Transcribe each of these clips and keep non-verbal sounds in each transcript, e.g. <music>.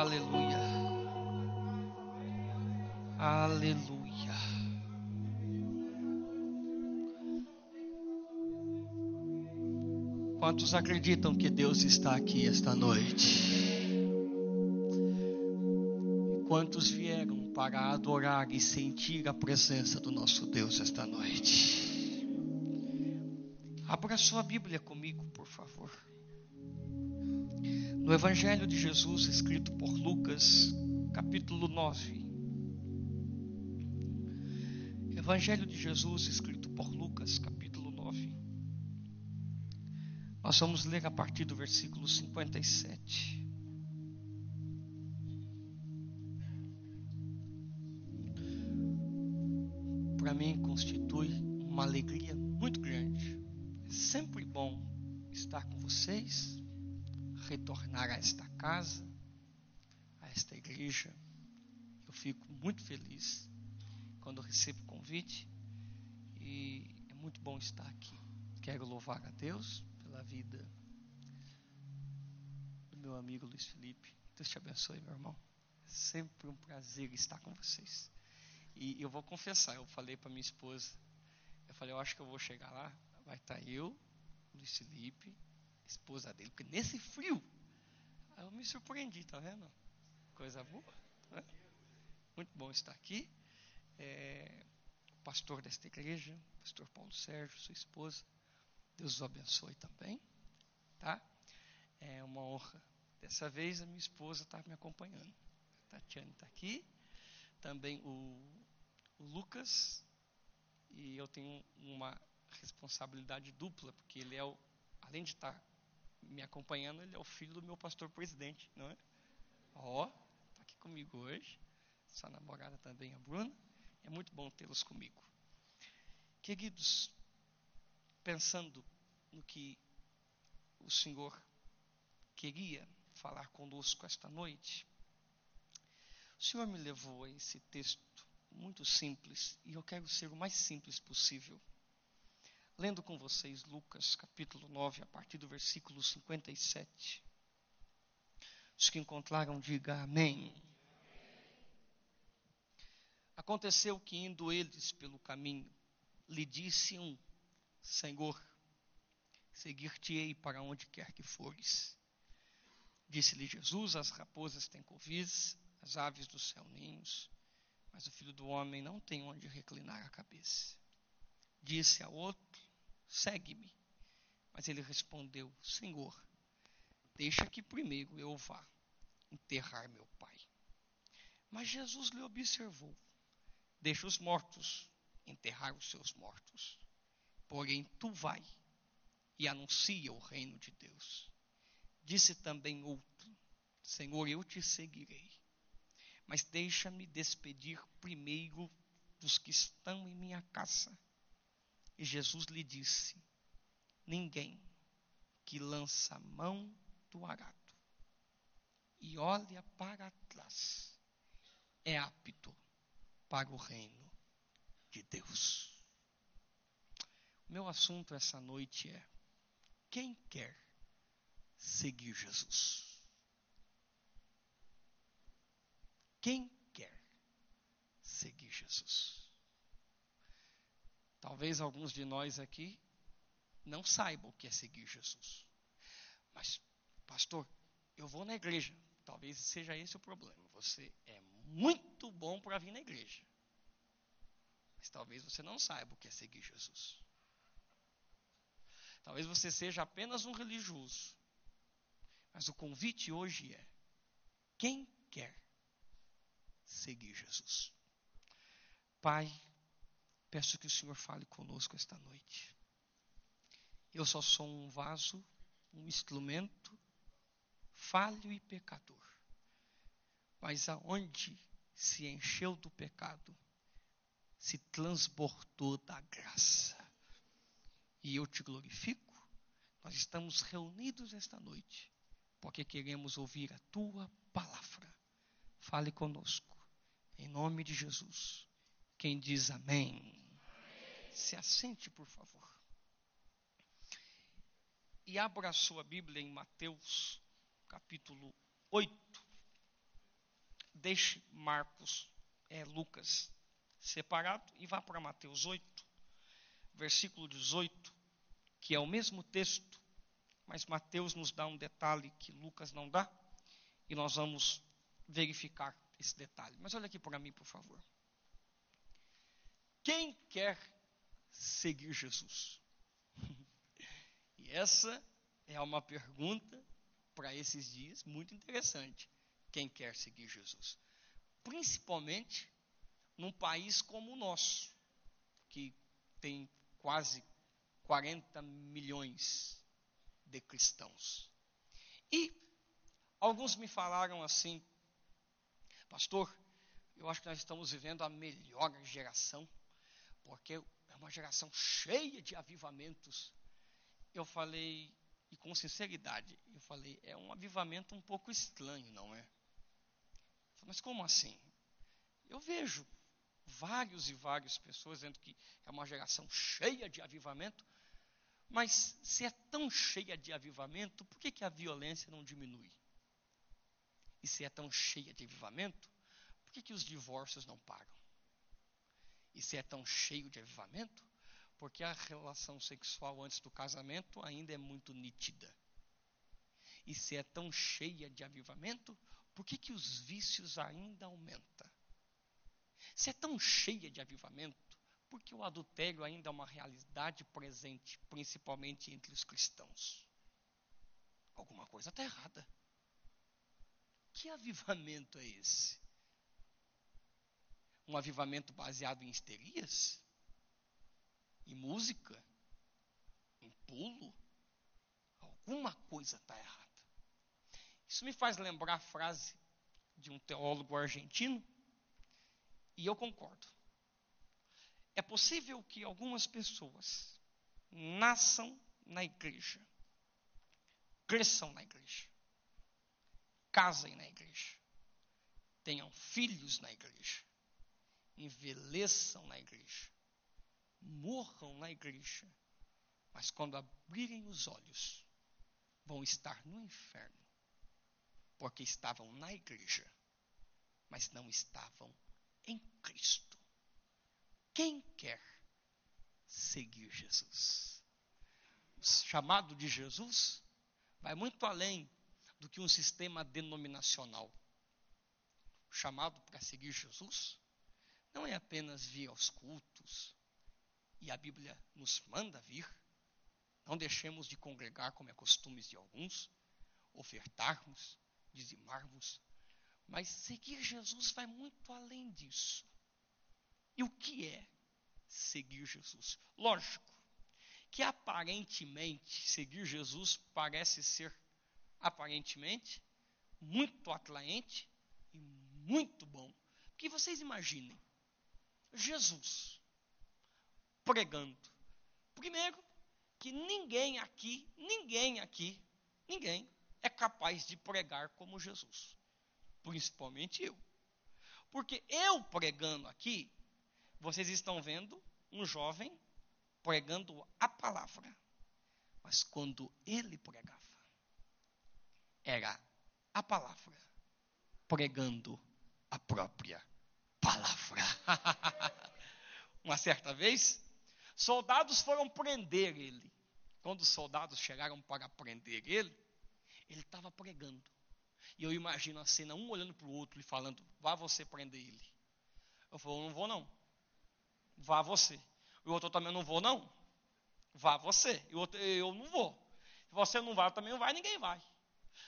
Aleluia. Aleluia. Quantos acreditam que Deus está aqui esta noite? Quantos vieram para adorar e sentir a presença do nosso Deus esta noite? Abra sua Bíblia comigo, por favor. No Evangelho de Jesus, escrito por Lucas, capítulo 9. Evangelho de Jesus, escrito por Lucas, capítulo 9. Nós vamos ler a partir do versículo 57. A esta casa, a esta igreja. Eu fico muito feliz quando recebo o convite e é muito bom estar aqui. Quero louvar a Deus pela vida do meu amigo Luiz Felipe. Deus te abençoe, meu irmão. É sempre um prazer estar com vocês. E eu vou confessar, eu falei para minha esposa, eu falei, eu acho que eu vou chegar lá, vai estar eu, Luiz Felipe, esposa dele, porque nesse frio, eu me surpreendi, tá vendo? Coisa boa. Né? Muito bom estar aqui. É, o pastor desta igreja, pastor Paulo Sérgio, sua esposa, Deus os abençoe também, tá? É uma honra. Dessa vez a minha esposa está me acompanhando. A Tatiane está aqui, também o, o Lucas, e eu tenho uma responsabilidade dupla, porque ele é o, além de estar tá me acompanhando, ele é o filho do meu pastor presidente, não é? Ó, está aqui comigo hoje. Sua namorada também, a Bruna. É muito bom tê-los comigo. Queridos, pensando no que o Senhor queria falar conosco esta noite, o Senhor me levou a esse texto muito simples e eu quero ser o mais simples possível. Lendo com vocês Lucas capítulo 9, a partir do versículo 57. Os que encontraram, diga amém. Aconteceu que, indo eles pelo caminho, lhe disse um: Senhor, seguir-te-ei para onde quer que fores. Disse-lhe Jesus: As raposas têm covis, as aves do céu ninhos, mas o filho do homem não tem onde reclinar a cabeça. Disse a outro: Segue-me. Mas ele respondeu: Senhor, deixa que primeiro eu vá enterrar meu pai. Mas Jesus lhe observou: Deixa os mortos enterrar os seus mortos. Porém, tu vai e anuncia o reino de Deus. Disse também outro: Senhor, eu te seguirei, mas deixa-me despedir primeiro dos que estão em minha casa. E Jesus lhe disse: Ninguém que lança a mão do arado e olha para trás é apto para o reino de Deus. Meu assunto essa noite é: quem quer seguir Jesus? Quem quer seguir Jesus? Talvez alguns de nós aqui não saibam o que é seguir Jesus. Mas, pastor, eu vou na igreja. Talvez seja esse o problema. Você é muito bom para vir na igreja. Mas talvez você não saiba o que é seguir Jesus. Talvez você seja apenas um religioso. Mas o convite hoje é: quem quer seguir Jesus? Pai, peço que o Senhor fale conosco esta noite. Eu só sou um vaso, um instrumento falho e pecador. Mas aonde se encheu do pecado, se transbordou da graça e eu te glorifico. Nós estamos reunidos esta noite porque queremos ouvir a tua palavra. Fale conosco, em nome de Jesus. Quem diz amém. Se assente, por favor. E abra sua Bíblia em Mateus, capítulo 8. deixe Marcos, é, Lucas separado e vá para Mateus 8, versículo 18, que é o mesmo texto, mas Mateus nos dá um detalhe que Lucas não dá, e nós vamos verificar esse detalhe. Mas olha aqui para mim, por favor. Quem quer seguir Jesus? <laughs> e essa é uma pergunta para esses dias muito interessante. Quem quer seguir Jesus? Principalmente num país como o nosso, que tem quase 40 milhões de cristãos. E alguns me falaram assim, pastor, eu acho que nós estamos vivendo a melhor geração, porque uma geração cheia de avivamentos. Eu falei, e com sinceridade, eu falei, é um avivamento um pouco estranho, não é? Mas como assim? Eu vejo vários e várias pessoas dizendo que é uma geração cheia de avivamento, mas se é tão cheia de avivamento, por que, que a violência não diminui? E se é tão cheia de avivamento, por que, que os divórcios não param? E se é tão cheio de avivamento, porque a relação sexual antes do casamento ainda é muito nítida. E se é tão cheia de avivamento, por que, que os vícios ainda aumentam? Se é tão cheia de avivamento, por que o adultério ainda é uma realidade presente, principalmente entre os cristãos? Alguma coisa está errada. Que avivamento é esse? Um avivamento baseado em histerias? em música, em pulo, alguma coisa está errada. Isso me faz lembrar a frase de um teólogo argentino, e eu concordo. É possível que algumas pessoas nasçam na igreja, cresçam na igreja, casem na igreja, tenham filhos na igreja, envelheçam na igreja, morram na igreja, mas quando abrirem os olhos, vão estar no inferno, porque estavam na igreja, mas não estavam em Cristo. Quem quer seguir Jesus? O chamado de Jesus vai muito além do que um sistema denominacional. O chamado para seguir Jesus não é apenas vir aos cultos, e a Bíblia nos manda vir, não deixemos de congregar como é costume de alguns, ofertarmos, dizimarmos, mas seguir Jesus vai muito além disso. E o que é seguir Jesus? Lógico que aparentemente seguir Jesus parece ser aparentemente muito atraente e muito bom. Porque vocês imaginem, Jesus, pregando. Primeiro, que ninguém aqui, ninguém aqui, ninguém é capaz de pregar como Jesus. Principalmente eu. Porque eu pregando aqui, vocês estão vendo um jovem pregando a palavra. Mas quando ele pregava, era a palavra pregando a própria palavra. <laughs> Uma certa vez, Soldados foram prender ele. Quando os soldados chegaram para prender ele, ele estava pregando. E eu imagino a cena, um olhando para o outro e falando: Vá você prender ele. Eu falei: Não vou não. Vá você. O outro também: Não vou não. Vá você. E o outro: Eu não vou. Se você não vai, também não vai, ninguém vai.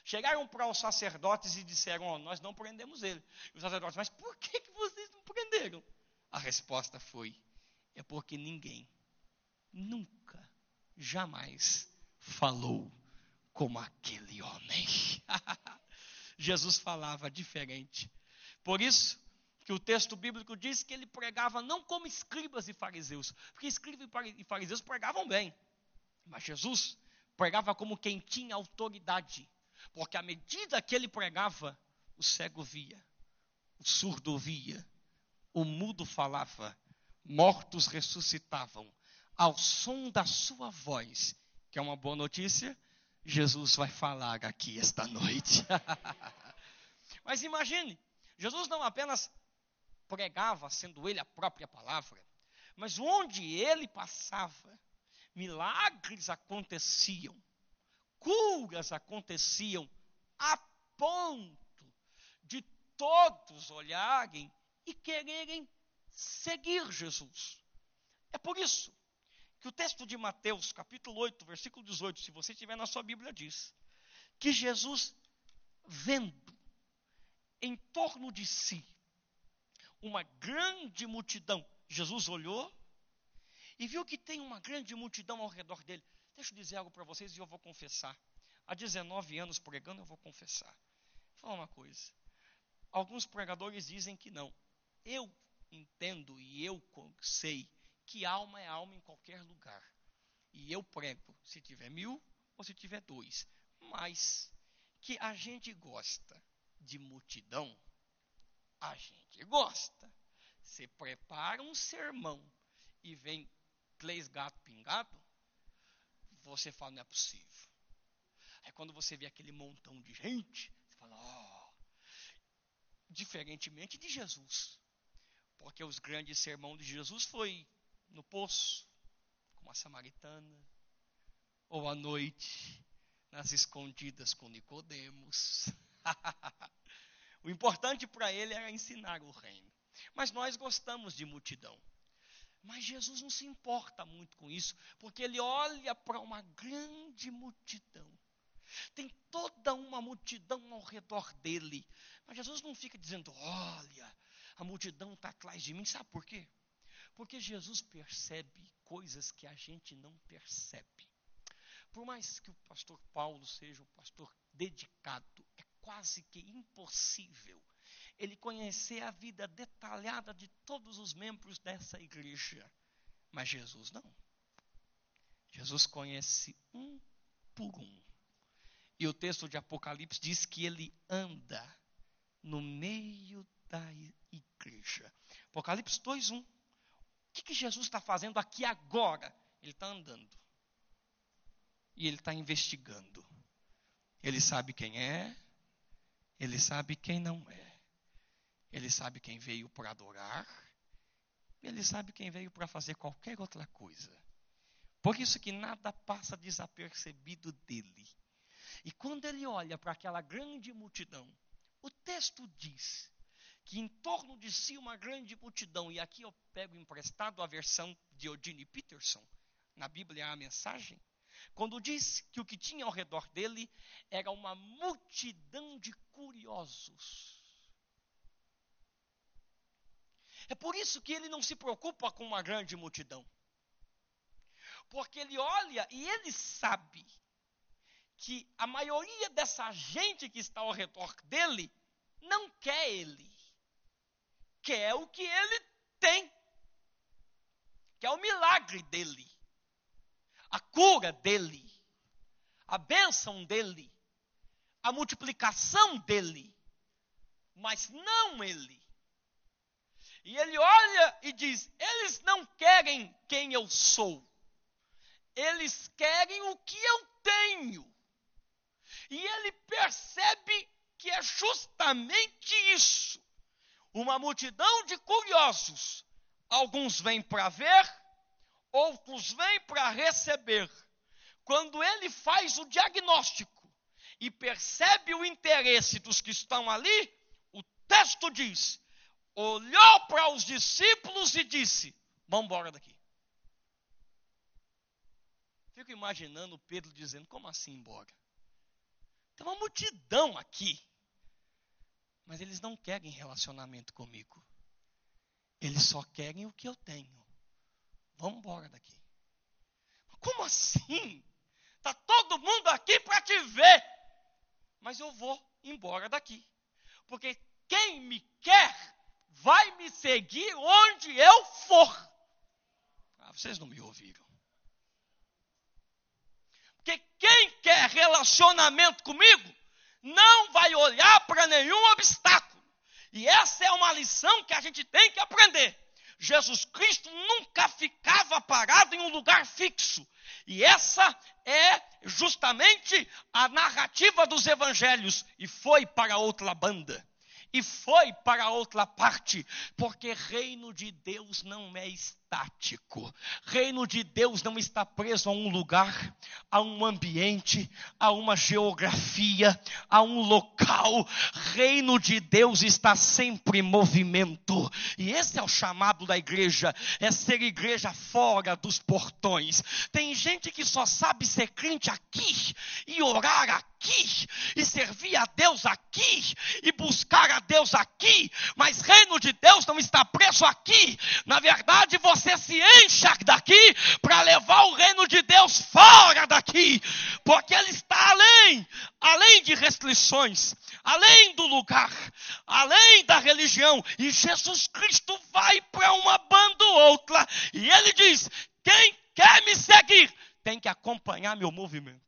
Chegaram para os sacerdotes e disseram: oh, Nós não prendemos ele. E os sacerdotes: Mas por que, que vocês não prenderam? A resposta foi: É porque ninguém nunca, jamais falou como aquele homem. <laughs> Jesus falava diferente. Por isso que o texto bíblico diz que ele pregava não como escribas e fariseus, porque escribas e fariseus pregavam bem, mas Jesus pregava como quem tinha autoridade, porque à medida que ele pregava, o cego via, o surdo ouvia, o mudo falava, mortos ressuscitavam, ao som da sua voz, que é uma boa notícia, Jesus vai falar aqui esta noite. <laughs> Mas imagine, Jesus não apenas pregava, sendo ele a própria palavra, mas onde ele passava, milagres aconteciam, curas aconteciam, a ponto de todos olharem e quererem seguir Jesus. É por isso que o texto de Mateus, capítulo 8, versículo 18, se você tiver na sua Bíblia, diz que Jesus, vendo em torno de si uma grande multidão, Jesus olhou e viu que tem uma grande multidão ao redor dele. Deixa eu dizer algo para vocês e eu vou confessar. Há 19 anos pregando, eu vou confessar. Vou falar uma coisa. Alguns pregadores dizem que não. Eu entendo e eu sei que alma é alma em qualquer lugar. E eu prego, se tiver mil ou se tiver dois. Mas que a gente gosta de multidão, a gente gosta. Você prepara um sermão e vem três gatos pingados, você fala, não é possível. Aí quando você vê aquele montão de gente, você fala, oh. Diferentemente de Jesus. Porque os grandes sermões de Jesus foi no poço, com a samaritana, ou à noite, nas escondidas com Nicodemos. <laughs> o importante para ele era ensinar o reino. Mas nós gostamos de multidão. Mas Jesus não se importa muito com isso, porque ele olha para uma grande multidão. Tem toda uma multidão ao redor dele. Mas Jesus não fica dizendo: olha, a multidão está atrás de mim. Sabe por quê? Porque Jesus percebe coisas que a gente não percebe. Por mais que o pastor Paulo seja um pastor dedicado, é quase que impossível ele conhecer a vida detalhada de todos os membros dessa igreja. Mas Jesus não. Jesus conhece um por um. E o texto de Apocalipse diz que ele anda no meio da igreja. Apocalipse 2:1. O que, que Jesus está fazendo aqui agora? Ele está andando. E ele está investigando. Ele sabe quem é, ele sabe quem não é. Ele sabe quem veio para adorar. Ele sabe quem veio para fazer qualquer outra coisa. Por isso que nada passa desapercebido dele. E quando ele olha para aquela grande multidão, o texto diz que em torno de si uma grande multidão, e aqui eu pego emprestado a versão de Eugene Peterson, na Bíblia a mensagem, quando diz que o que tinha ao redor dele era uma multidão de curiosos. É por isso que ele não se preocupa com uma grande multidão. Porque ele olha e ele sabe que a maioria dessa gente que está ao redor dele não quer ele. Quer o que ele tem. Quer o milagre dele. A cura dele. A bênção dele. A multiplicação dele. Mas não ele. E ele olha e diz: eles não querem quem eu sou, eles querem o que eu tenho. E ele percebe que é justamente isso. Uma multidão de curiosos. Alguns vêm para ver, outros vêm para receber. Quando ele faz o diagnóstico e percebe o interesse dos que estão ali, o texto diz: olhou para os discípulos e disse: Vamos embora daqui. Fico imaginando Pedro dizendo: Como assim embora? Tem uma multidão aqui. Mas eles não querem relacionamento comigo. Eles só querem o que eu tenho. Vamos embora daqui. Como assim? Está todo mundo aqui para te ver. Mas eu vou embora daqui. Porque quem me quer vai me seguir onde eu for. Ah, vocês não me ouviram. Porque quem quer relacionamento comigo não vai olhar para nenhum obstáculo. E essa é uma lição que a gente tem que aprender. Jesus Cristo nunca ficava parado em um lugar fixo. E essa é justamente a narrativa dos evangelhos. E foi para outra banda e foi para outra parte, porque reino de Deus não é estático. Reino de Deus não está preso a um lugar, a um ambiente, a uma geografia, a um local. Reino de Deus está sempre em movimento. E esse é o chamado da igreja, é ser igreja fora dos portões. Tem gente que só sabe ser crente aqui e orar aqui e servir a Deus aqui e buscar a Deus aqui, mas reino de Deus não está preso aqui. Na verdade, você se encha daqui para levar o reino de Deus fora daqui, porque ele está além, além de restrições, além do lugar, além da religião, e Jesus Cristo vai para uma banda ou outra, e ele diz: quem quer me seguir tem que acompanhar meu movimento.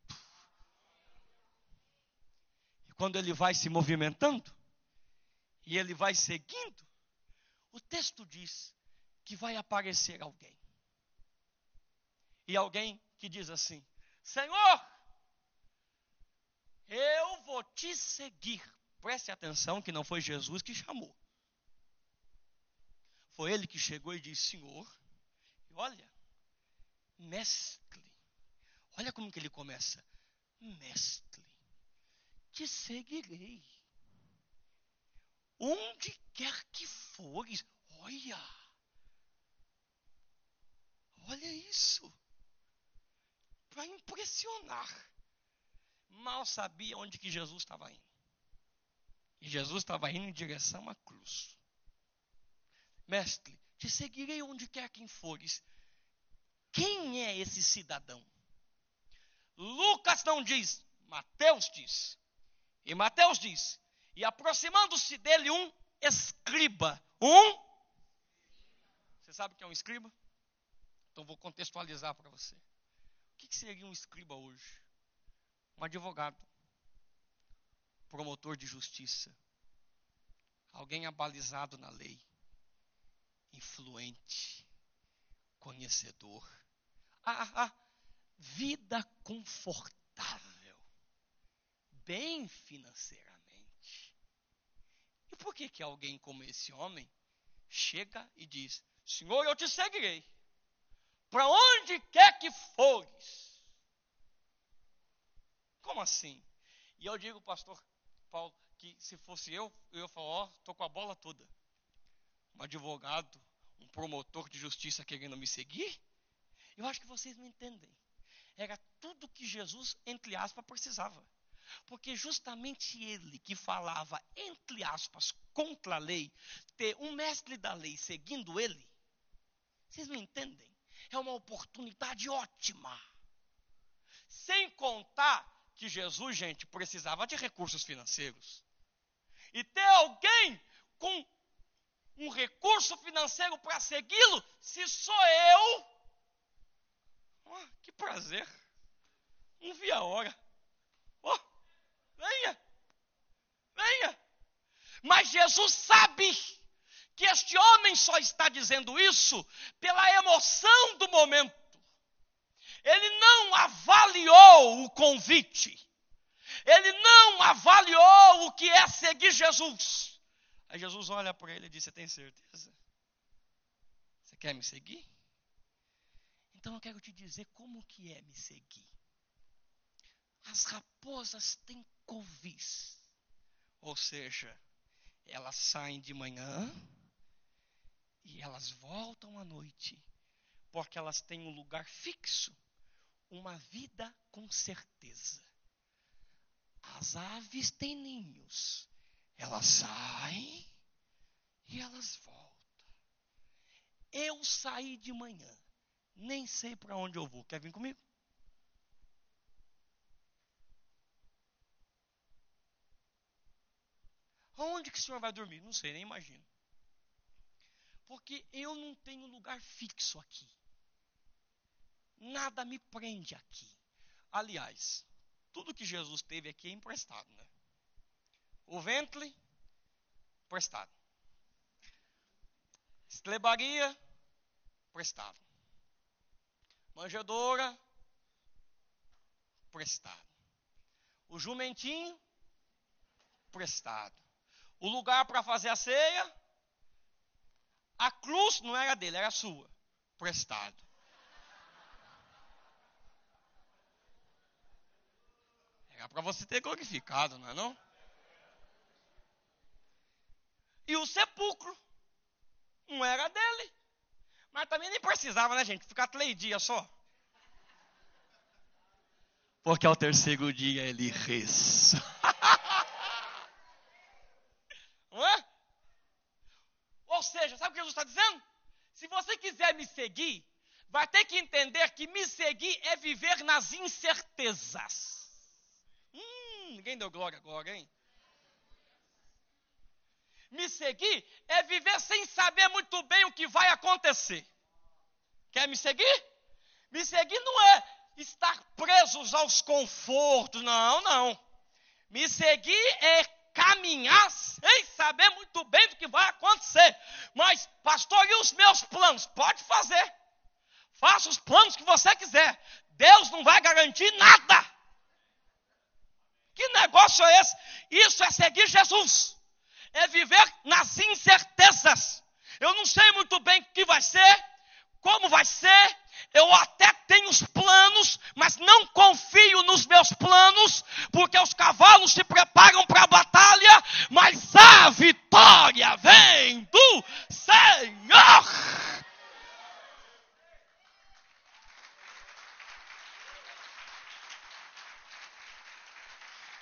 E quando ele vai se movimentando, e ele vai seguindo, o texto diz que vai aparecer alguém. E alguém que diz assim: Senhor, eu vou te seguir. Preste atenção que não foi Jesus que chamou. Foi ele que chegou e disse: Senhor, olha, mestre, olha como que ele começa: Mestre, te seguirei. Onde quer que fores, olha. Olha isso. Para impressionar. Mal sabia onde que Jesus estava indo. E Jesus estava indo em direção à cruz. Mestre, te seguirei onde quer que fores. Quem é esse cidadão? Lucas não diz, Mateus diz. E Mateus diz: e aproximando-se dele um escriba. Um? Você sabe o que é um escriba? Então vou contextualizar para você. O que seria um escriba hoje? Um advogado, promotor de justiça, alguém abalizado na lei, influente, conhecedor. Ah, ah, ah, vida confortável, bem financeira. E por que, que alguém como esse homem chega e diz: Senhor, eu te seguirei, para onde quer que fores? Como assim? E eu digo, pastor Paulo, que se fosse eu, eu ia falar: Ó, estou com a bola toda. Um advogado, um promotor de justiça querendo me seguir? Eu acho que vocês não entendem. Era tudo que Jesus, entre aspas, precisava. Porque justamente ele que falava, entre aspas, contra a lei, ter um mestre da lei seguindo ele, vocês não entendem? É uma oportunidade ótima. Sem contar que Jesus, gente, precisava de recursos financeiros. E ter alguém com um recurso financeiro para segui-lo, se sou eu, oh, que prazer. Não vi a hora. Oh, Venha. Venha. Mas Jesus sabe que este homem só está dizendo isso pela emoção do momento. Ele não avaliou o convite. Ele não avaliou o que é seguir Jesus. Aí Jesus olha para ele e diz: Você tem certeza? Você quer me seguir? Então eu quero te dizer como que é me seguir. As raposas têm covis. Ou seja, elas saem de manhã e elas voltam à noite, porque elas têm um lugar fixo, uma vida com certeza. As aves têm ninhos, elas saem e elas voltam. Eu saí de manhã, nem sei para onde eu vou. Quer vir comigo? Onde que o senhor vai dormir? Não sei, nem imagino. Porque eu não tenho lugar fixo aqui. Nada me prende aqui. Aliás, tudo que Jesus teve aqui é emprestado, né? O ventre, emprestado. Estrebaria, prestado. Manjedora, prestado. O jumentinho, prestado o lugar para fazer a ceia, a cruz não era dele, era sua, prestado. Era para você ter glorificado, não é não? E o sepulcro não era dele. Mas também nem precisava, né, gente? Ficar três dias só. Porque ao terceiro dia ele res. não é? Ou seja, sabe o que Jesus está dizendo? Se você quiser me seguir, vai ter que entender que me seguir é viver nas incertezas. Hum, ninguém deu glória agora, hein? Me seguir é viver sem saber muito bem o que vai acontecer. Quer me seguir? Me seguir não é estar presos aos confortos, não, não. Me seguir é caminhar sem saber muito bem do que vai acontecer. Mas, pastor, e os meus planos? Pode fazer. Faça os planos que você quiser. Deus não vai garantir nada. Que negócio é esse? Isso é seguir Jesus é viver nas incertezas. Eu não sei muito bem o que vai ser, como vai ser. Eu até tenho os planos, mas não confio nos meus planos, porque os cavalos se preparam para a batalha, mas a vitória vem do Senhor.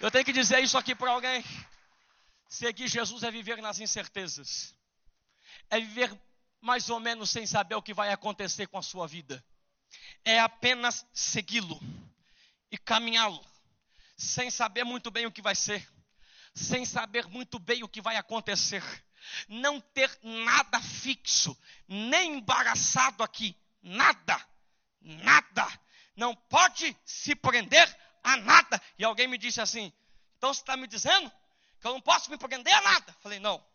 Eu tenho que dizer isso aqui para alguém. Seguir Jesus é viver nas incertezas, é viver mais ou menos sem saber o que vai acontecer com a sua vida, é apenas segui-lo e caminhá-lo, sem saber muito bem o que vai ser, sem saber muito bem o que vai acontecer, não ter nada fixo, nem embaraçado aqui, nada, nada, não pode se prender a nada. E alguém me disse assim: então você está me dizendo que eu não posso me prender a nada. Falei, não.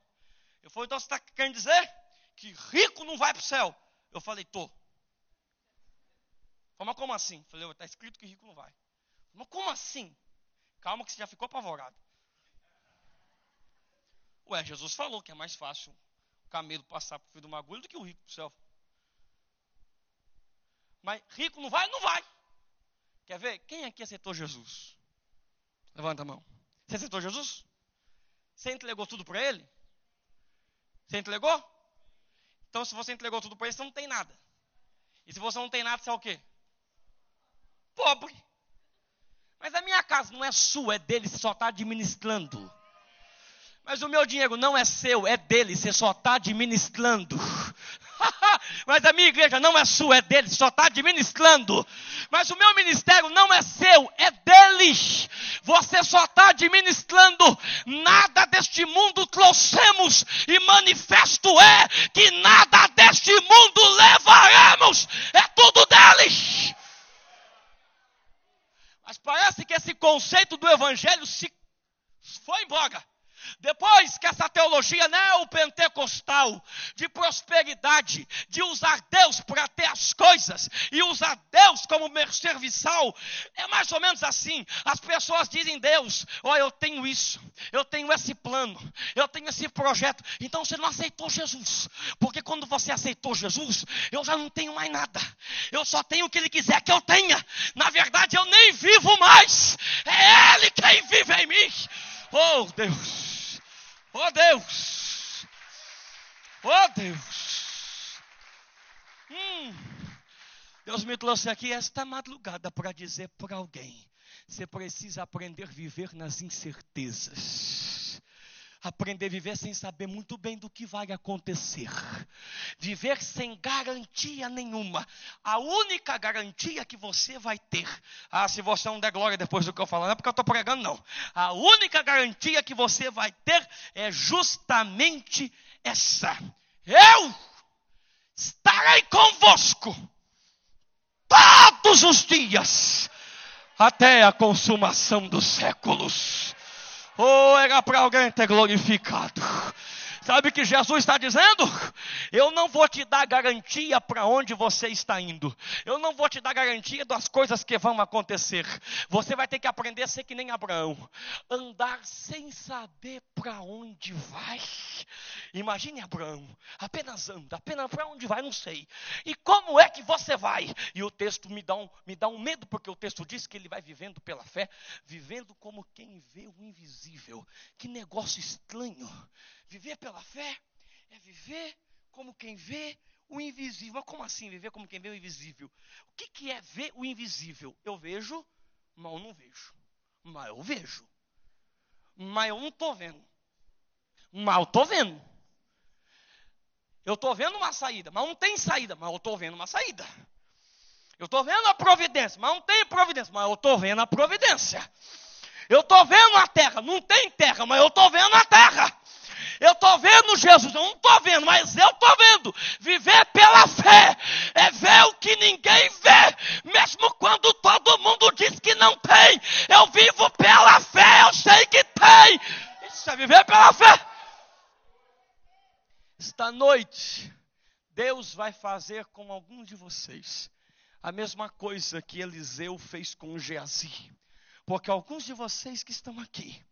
Eu falei, então você está querendo dizer que rico não vai para o céu? Eu falei, tô. Falei, mas como assim? Falei, está escrito que rico não vai. Mas como assim? Calma que você já ficou apavorado. Ué, Jesus falou que é mais fácil o camelo passar por fio de uma agulha do que o rico para o céu. Mas rico não vai? Não vai. Quer ver? Quem aqui aceitou Jesus? Levanta a mão. Você aceitou Jesus? Você entregou tudo para ele? Você entregou? Então, se você entregou tudo para ele, você não tem nada. E se você não tem nada, você é o quê? Pobre. Mas a minha casa não é sua, é dele, você só está administrando. Mas o meu dinheiro não é seu, é dele, você só está administrando. Mas a minha igreja não é sua, é dele, só está administrando. Mas o meu ministério não é seu, é deles. Você só está administrando. Nada deste mundo trouxemos, e manifesto é que nada deste mundo levaremos. É tudo deles. Mas parece que esse conceito do evangelho se foi embora. Depois que essa teologia neopentecostal de prosperidade, de usar Deus para ter as coisas e usar Deus como serviçal, é mais ou menos assim. As pessoas dizem Deus, ó, oh, eu tenho isso, eu tenho esse plano, eu tenho esse projeto. Então você não aceitou Jesus, porque quando você aceitou Jesus, eu já não tenho mais nada. Eu só tenho o que Ele quiser que eu tenha. Na verdade, eu nem vivo mais. É Ele quem vive em mim. Oh Deus. Oh Deus! Oh Deus! Hum. Deus me trouxe aqui esta madrugada para dizer para alguém: você precisa aprender a viver nas incertezas. Aprender a viver sem saber muito bem do que vai acontecer. Viver sem garantia nenhuma. A única garantia que você vai ter. Ah, se você não der glória depois do que eu falar, não é porque eu estou pregando, não. A única garantia que você vai ter é justamente essa. Eu estarei convosco todos os dias até a consumação dos séculos. Oh, era para alguém ter glorificado. Sabe o que Jesus está dizendo? Eu não vou te dar garantia para onde você está indo. Eu não vou te dar garantia das coisas que vão acontecer. Você vai ter que aprender a ser que nem Abraão, andar sem saber para onde vai. Imagine Abraão, apenas anda, apenas para onde vai, não sei. E como é que você vai? E o texto me dá um, me dá um medo, porque o texto diz que ele vai vivendo pela fé, vivendo como quem vê o invisível. Que negócio estranho. Viver pela fé é viver como quem vê o invisível. Mas como assim viver como quem vê o invisível? O que, que é ver o invisível? Eu vejo, mas eu não vejo. Mas eu vejo. Mas eu não estou vendo. Mas eu estou vendo. Eu estou vendo uma saída, mas não tem saída, mas eu estou vendo uma saída. Eu estou vendo a providência, mas não tem providência, mas eu estou vendo a providência. Eu estou vendo a terra, não tem terra, mas eu estou vendo a terra. Eu estou vendo Jesus, eu não estou vendo, mas eu estou vendo. Viver pela fé é ver o que ninguém vê, mesmo quando todo mundo diz que não tem. Eu vivo pela fé, eu sei que tem. Isso é viver pela fé. Esta noite, Deus vai fazer com alguns de vocês a mesma coisa que Eliseu fez com Geazi. Porque alguns de vocês que estão aqui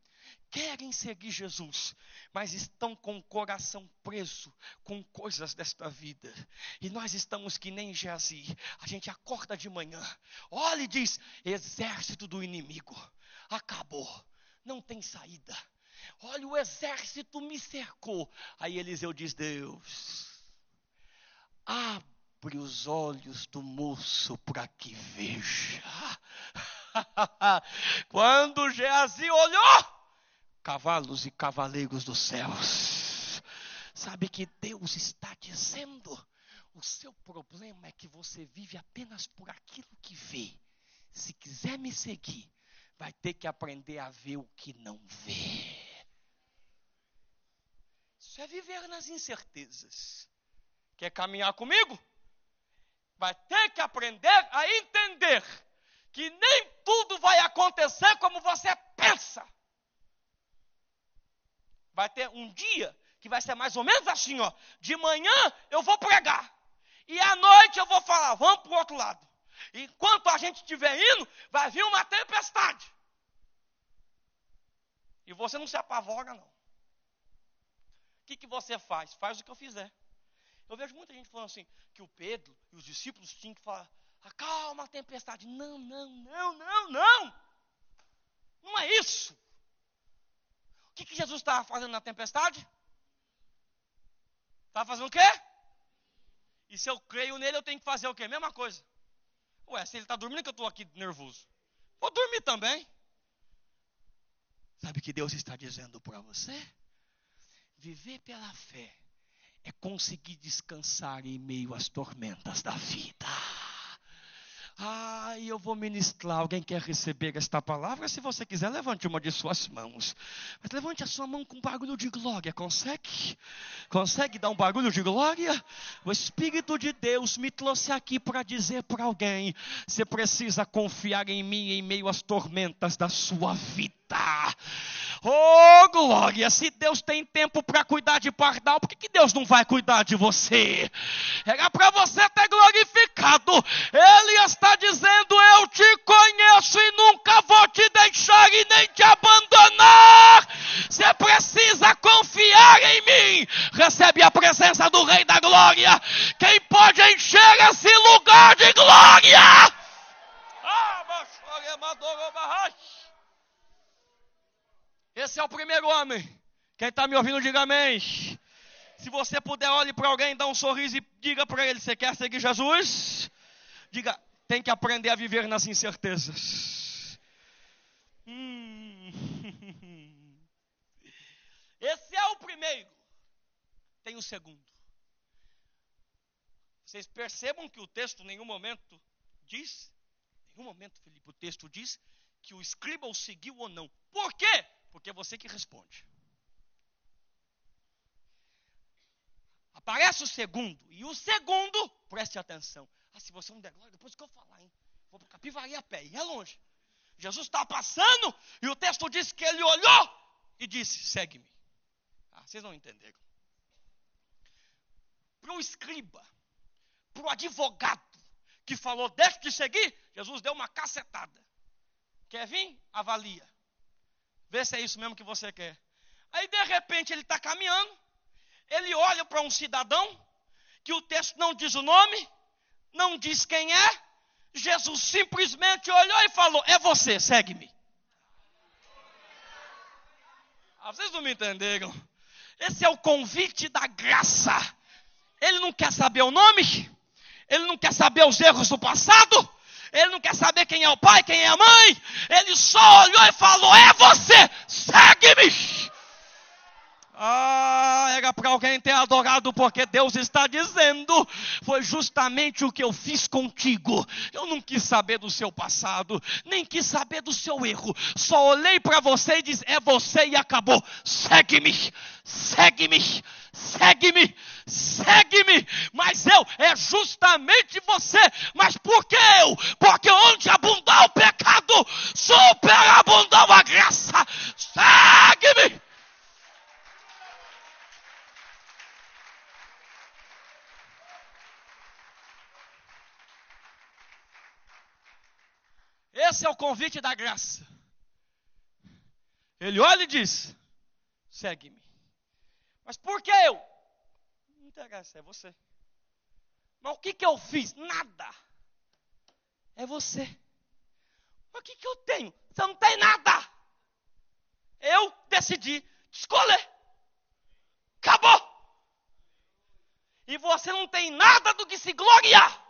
querem seguir Jesus, mas estão com o coração preso com coisas desta vida. E nós estamos que nem Geazi. A gente acorda de manhã, olha e diz: exército do inimigo, acabou, não tem saída. Olha, o exército me cercou. Aí Eliseu diz: Deus, abre os olhos do moço para que veja. <laughs> Quando Geazi olhou, cavalos e cavaleiros dos céus. Sabe que Deus está dizendo? O seu problema é que você vive apenas por aquilo que vê. Se quiser me seguir, vai ter que aprender a ver o que não vê. Isso é viver nas incertezas. Quer caminhar comigo? Vai ter que aprender a entender que nem tudo vai acontecer como você pensa. Vai ter um dia que vai ser mais ou menos assim, ó. De manhã eu vou pregar. E à noite eu vou falar, vamos para o outro lado. Enquanto a gente estiver indo, vai vir uma tempestade. E você não se apavora, não que, que você faz? Faz o que eu fizer. Eu vejo muita gente falando assim, que o Pedro e os discípulos tinham que falar, acalma a tempestade. Não, não, não, não, não. Não é isso. Que, que Jesus estava fazendo na tempestade? Estava fazendo o quê? E se eu creio nele, eu tenho que fazer o quê? Mesma coisa. Ué, se ele está dormindo, que eu estou aqui nervoso. Vou dormir também. Sabe o que Deus está dizendo para você? Viver pela fé é conseguir descansar em meio às tormentas da vida. Ah, eu vou ministrar. Alguém quer receber esta palavra? Se você quiser, levante uma de suas mãos. Mas levante a sua mão com barulho de glória. Consegue? Consegue dar um barulho de glória? O Espírito de Deus me trouxe aqui para dizer para alguém: você precisa confiar em mim em meio às tormentas da sua vida. Oh, glória! Se Deus tem tempo para cuidar de pardal, por que, que Deus não vai cuidar de você? Era para você ter glorificado. Ele está dizendo: Eu te conheço e nunca vou te deixar e nem te abandonar. Você precisa confiar em mim. Recebe a presença do Rei da Glória. Quem pode encher esse lugar de glória? Ah, esse é o primeiro homem. Quem está me ouvindo, diga amém. Se você puder, olhe para alguém, dá um sorriso e diga para ele: Você quer seguir Jesus? Diga, tem que aprender a viver nas incertezas. Hum. <laughs> Esse é o primeiro. Tem o segundo. Vocês percebam que o texto em nenhum momento diz, em nenhum momento, Felipe, o texto diz que o escriba o seguiu ou não. Por quê? Porque é você que responde. Aparece o segundo. E o segundo, preste atenção. Ah, se você não der glória, depois que eu falar, hein? Vou para Capivari a pé, e é longe. Jesus está passando, e o texto diz que ele olhou e disse: segue-me. Ah, vocês não entenderam. para o escriba, para o advogado que falou: deixa de seguir, Jesus deu uma cacetada. Quer vir? Avalia. Vê se é isso mesmo que você quer. Aí de repente ele está caminhando, ele olha para um cidadão, que o texto não diz o nome, não diz quem é, Jesus simplesmente olhou e falou: É você, segue-me. Ah, vocês não me entenderam. Esse é o convite da graça. Ele não quer saber o nome, ele não quer saber os erros do passado, ele não quer saber quem é o pai, quem é a mãe. Ele só olhou e falou: É você, segue-me. Ah, era para alguém ter adorado, porque Deus está dizendo: foi justamente o que eu fiz contigo. Eu não quis saber do seu passado, nem quis saber do seu erro. Só olhei para você e disse: é você e acabou. Segue-me, segue-me, segue-me, segue-me. Mas eu, é justamente você. Mas por que eu? Porque onde abundou o pecado, superabundou a graça. Segue-me. Esse é o convite da graça. Ele olha e diz: segue-me. Mas por que eu? Não interessa, é você. Mas o que, que eu fiz? Nada. É você. Mas o que, que eu tenho? Você não tem nada. Eu decidi escolher. Acabou. E você não tem nada do que se gloriar.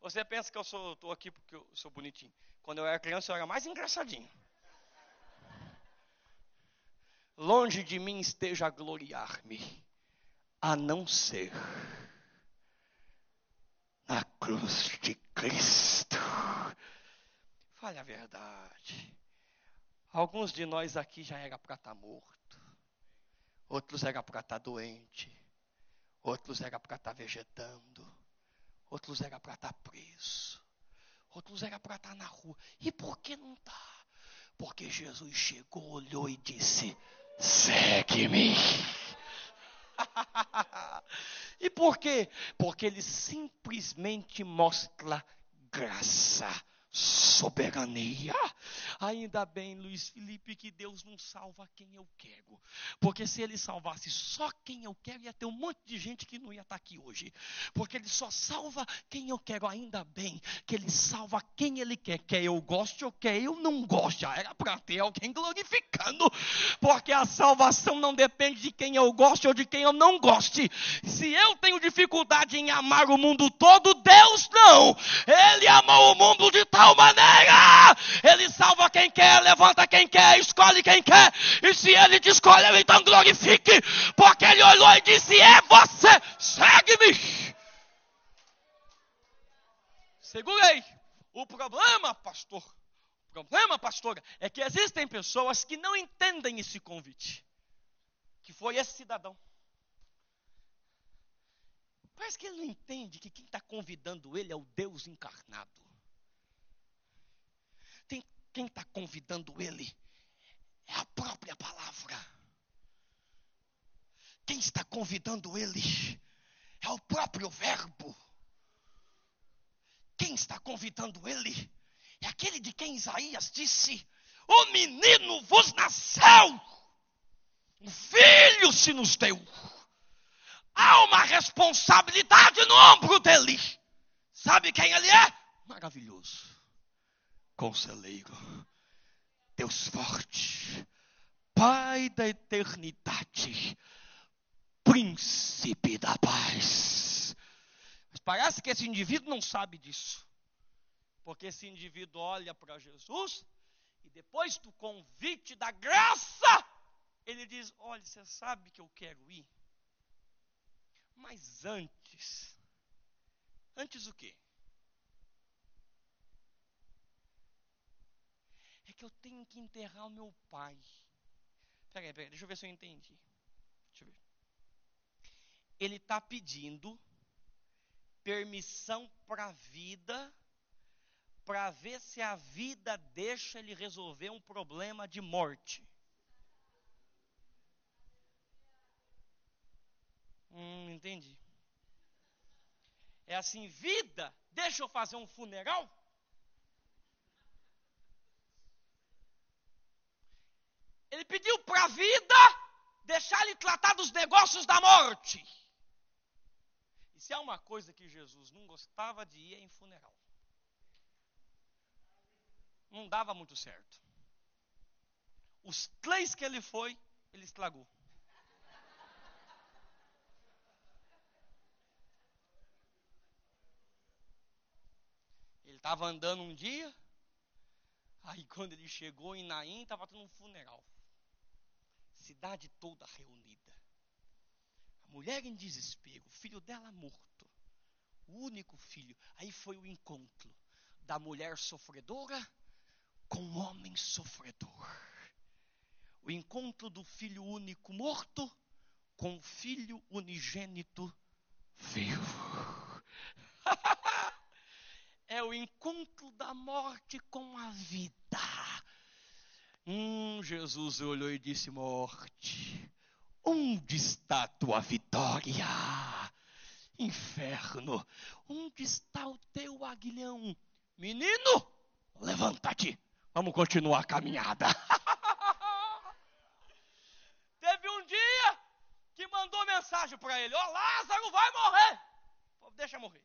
Você pensa que eu estou aqui porque eu sou bonitinho. Quando eu era criança, eu era mais engraçadinho. Longe de mim esteja a gloriar-me, a não ser na cruz de Cristo. Fale a verdade. Alguns de nós aqui já era para estar tá morto, outros era para estar tá doente, outros era para estar tá vegetando, outros era para estar preso outros era para estar na rua. E por que não está? Porque Jesus chegou, olhou e disse: segue-me. <laughs> e por quê? Porque ele simplesmente mostra graça soberania. Ainda bem, Luiz Felipe, que Deus não salva quem eu quero. Porque se ele salvasse só quem eu quero, ia ter um monte de gente que não ia estar aqui hoje. Porque ele só salva quem eu quero. Ainda bem que ele salva quem ele quer. Quer eu goste ou quer eu não goste. Já era para ter alguém glorificando. Porque a salvação não depende de quem eu goste ou de quem eu não goste. Se eu tenho dificuldade em amar o mundo todo, Deus não. Ele amou o mundo de tal maneira. Ele salva quem quer, levanta quem quer, escolhe quem quer. E se ele te escolheu, então glorifique, porque ele olhou e disse: É você, segue-me. Segurei. O problema, pastor, o problema, pastora, é que existem pessoas que não entendem esse convite. Que foi esse cidadão. Parece que ele não entende que quem está convidando ele é o Deus encarnado quem está convidando ele é a própria palavra. Quem está convidando ele é o próprio Verbo. Quem está convidando ele é aquele de quem Isaías disse: O menino vos nasceu, o filho se nos deu. Há uma responsabilidade no ombro dele. Sabe quem ele é? Maravilhoso conselheiro, Deus forte, Pai da eternidade, príncipe da paz. Mas parece que esse indivíduo não sabe disso. Porque esse indivíduo olha para Jesus e depois do convite da graça, ele diz: Olha, você sabe que eu quero ir. Mas antes, antes o quê? Que eu tenho que enterrar o meu pai. Peraí, peraí, deixa eu ver se eu entendi. Deixa eu ver. Ele está pedindo permissão para a vida, para ver se a vida deixa ele resolver um problema de morte. Hum, entendi. É assim, vida, deixa eu fazer um funeral? Ele pediu para a vida deixar ele tratar dos negócios da morte. E se há uma coisa que Jesus não gostava de ir é em funeral. Não dava muito certo. Os três que ele foi, ele estragou. Ele estava andando um dia, aí quando ele chegou em Naim, estava tendo um funeral. Cidade toda reunida. A mulher em desespero, o filho dela morto. O único filho. Aí foi o encontro da mulher sofredora com o homem sofredor. O encontro do filho único morto com o filho unigênito vivo. <laughs> é o encontro da morte com a vida. Hum, Jesus olhou e disse: Morte, onde está tua vitória? Inferno, onde está o teu aguilhão? Menino, levanta-te, vamos continuar a caminhada. <laughs> Teve um dia que mandou mensagem para ele: Ó, oh, Lázaro vai morrer. Deixa morrer.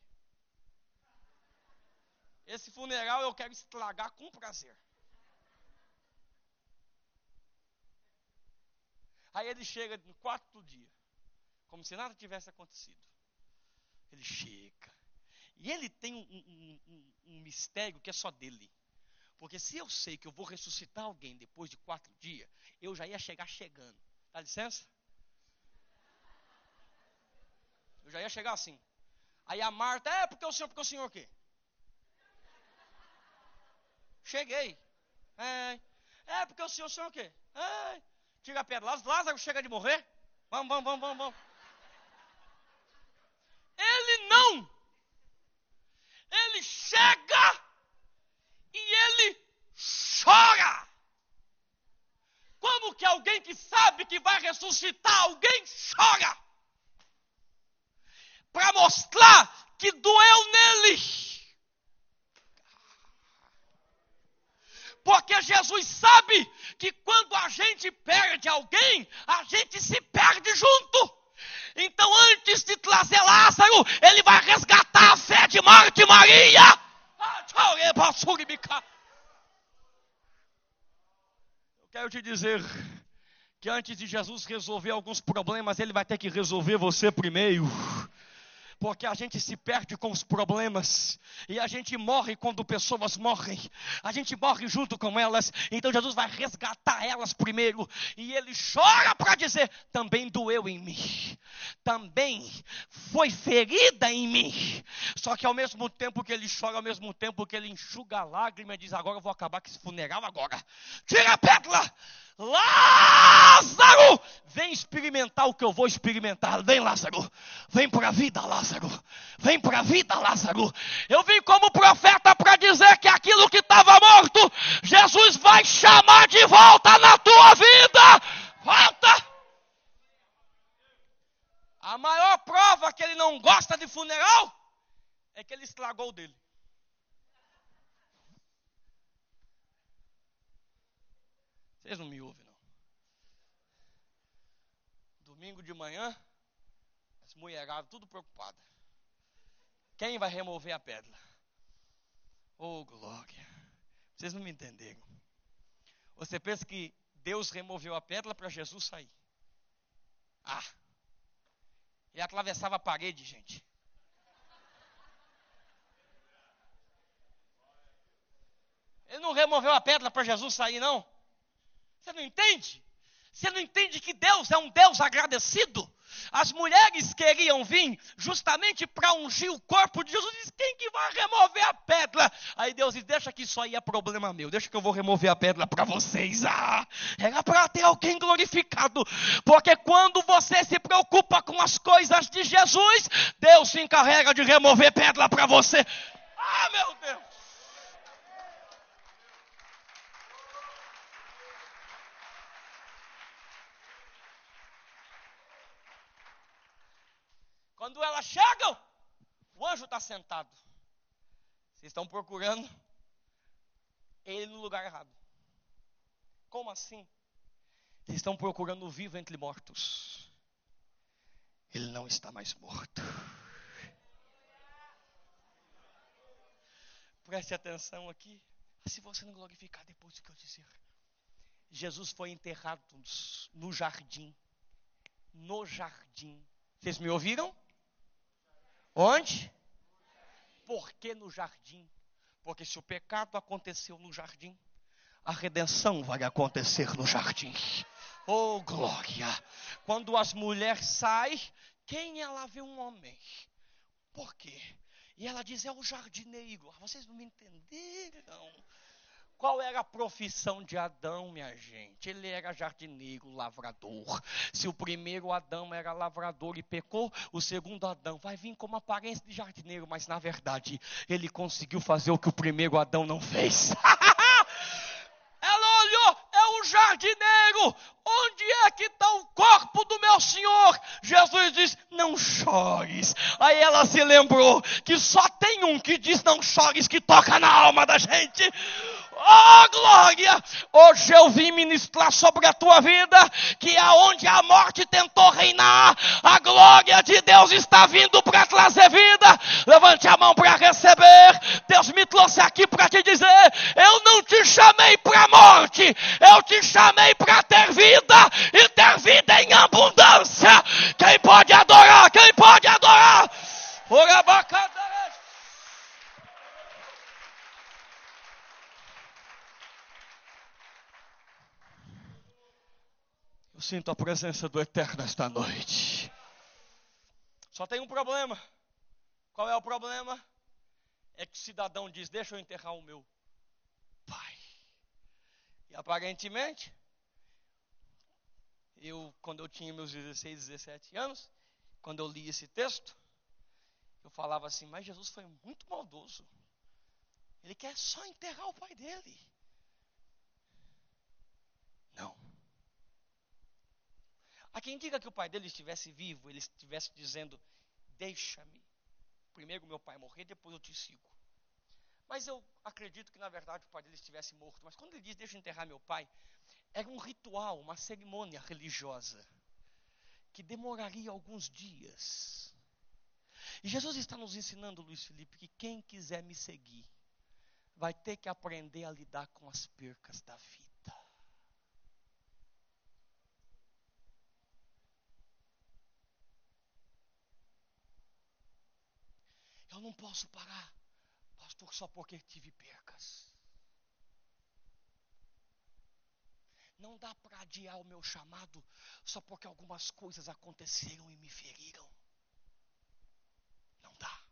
Esse funeral eu quero estragar com prazer. Aí ele chega no quarto dia, como se nada tivesse acontecido. Ele chega. E ele tem um, um, um, um, mistério que é só dele. Porque se eu sei que eu vou ressuscitar alguém depois de quatro dias, eu já ia chegar chegando. Dá licença? Eu já ia chegar assim. Aí a Marta, é porque o senhor, porque o senhor o quê? Cheguei. É, é porque o senhor, o senhor o quê? É, tira a pedra. Lázaro chega de morrer. Vamos, vamos, vamos, vamos, vamos. Ele não. Ele chega e ele chora. Como que alguém que sabe que vai ressuscitar alguém chora? Para mostrar que doeu nele. Porque Jesus sabe que quando a gente perde alguém, a gente se perde junto. Então, antes de trazer Lázaro, ele vai resgatar a fé de Marta e Maria. Eu quero te dizer que antes de Jesus resolver alguns problemas, ele vai ter que resolver você primeiro porque a gente se perde com os problemas, e a gente morre quando pessoas morrem, a gente morre junto com elas, então Jesus vai resgatar elas primeiro, e ele chora para dizer: também doeu em mim, também foi ferida em mim, só que ao mesmo tempo que ele chora, ao mesmo tempo que ele enxuga a lágrima, diz: agora eu vou acabar com esse funeral agora, tira a pedra! Lázaro, vem experimentar o que eu vou experimentar. Vem, Lázaro. Vem para a vida, Lázaro. Vem para a vida, Lázaro. Eu vim como profeta para dizer que aquilo que estava morto, Jesus vai chamar de volta na tua vida. Volta. A maior prova que ele não gosta de funeral é que ele estragou dele. Vocês não me ouvem, não. Domingo de manhã, as mulheradas tudo preocupadas. Quem vai remover a pedra? Oh, glória. Vocês não me entenderam. Você pensa que Deus removeu a pedra para Jesus sair? Ah, ele atravessava a parede, gente. Ele não removeu a pedra para Jesus sair, não. Você não entende? Você não entende que Deus é um Deus agradecido? As mulheres queriam vir justamente para ungir o corpo de Jesus. Diz, quem que vai remover a pedra? Aí Deus diz, deixa que isso aí é problema meu. Deixa que eu vou remover a pedra para vocês. Ah, era para ter alguém glorificado. Porque quando você se preocupa com as coisas de Jesus, Deus se encarrega de remover pedra para você. Ah, meu Deus. Quando elas chegam, o anjo está sentado. Vocês estão procurando ele no lugar errado. Como assim? Vocês estão procurando o vivo entre mortos. Ele não está mais morto. Preste atenção aqui. Se você não glorificar depois do que eu dizer. Jesus foi enterrado no jardim. No jardim. Vocês me ouviram? Onde? Por que no jardim? Porque se o pecado aconteceu no jardim, a redenção vai acontecer no jardim. Oh, glória! Quando as mulheres saem, quem ela vê um homem? Por quê? E ela diz: é o jardineiro. Ah, vocês não me entenderam. Qual era a profissão de Adão, minha gente? Ele era jardineiro, lavrador. Se o primeiro Adão era lavrador e pecou, o segundo Adão vai vir como aparência de jardineiro, mas na verdade ele conseguiu fazer o que o primeiro Adão não fez. <laughs> Ela olhou, é o jardineiro. Onde é que está o corpo do meu senhor? Jesus diz: Não chores. Aí ela se lembrou que só tem um que diz: Não chores, que toca na alma da gente. Oh, glória! Hoje eu vim ministrar sobre a tua vida, que aonde a morte tentou reinar, a glória de Deus está vindo para trazer vida. Levante a mão para receber. Deus me trouxe aqui para te dizer: eu não te chamei para a morte, eu te chamei para ter vida e ter vida em abundância. Quem pode adorar? Quem pode adorar? Orabacada. Sinto a presença do Eterno esta noite. Só tem um problema. Qual é o problema? É que o cidadão diz: Deixa eu enterrar o meu pai. E aparentemente, eu, quando eu tinha meus 16, 17 anos, quando eu li esse texto, eu falava assim: Mas Jesus foi muito maldoso. Ele quer só enterrar o pai dele. Não. A quem diga que o pai dele estivesse vivo, ele estivesse dizendo: Deixa-me. Primeiro meu pai morrer, depois eu te sigo. Mas eu acredito que na verdade o pai dele estivesse morto. Mas quando ele diz: Deixa enterrar meu pai, era um ritual, uma cerimônia religiosa que demoraria alguns dias. E Jesus está nos ensinando, Luiz Felipe, que quem quiser me seguir vai ter que aprender a lidar com as percas da vida. Eu não posso parar, pastor, só porque tive percas. Não dá para adiar o meu chamado só porque algumas coisas aconteceram e me feriram. Não dá.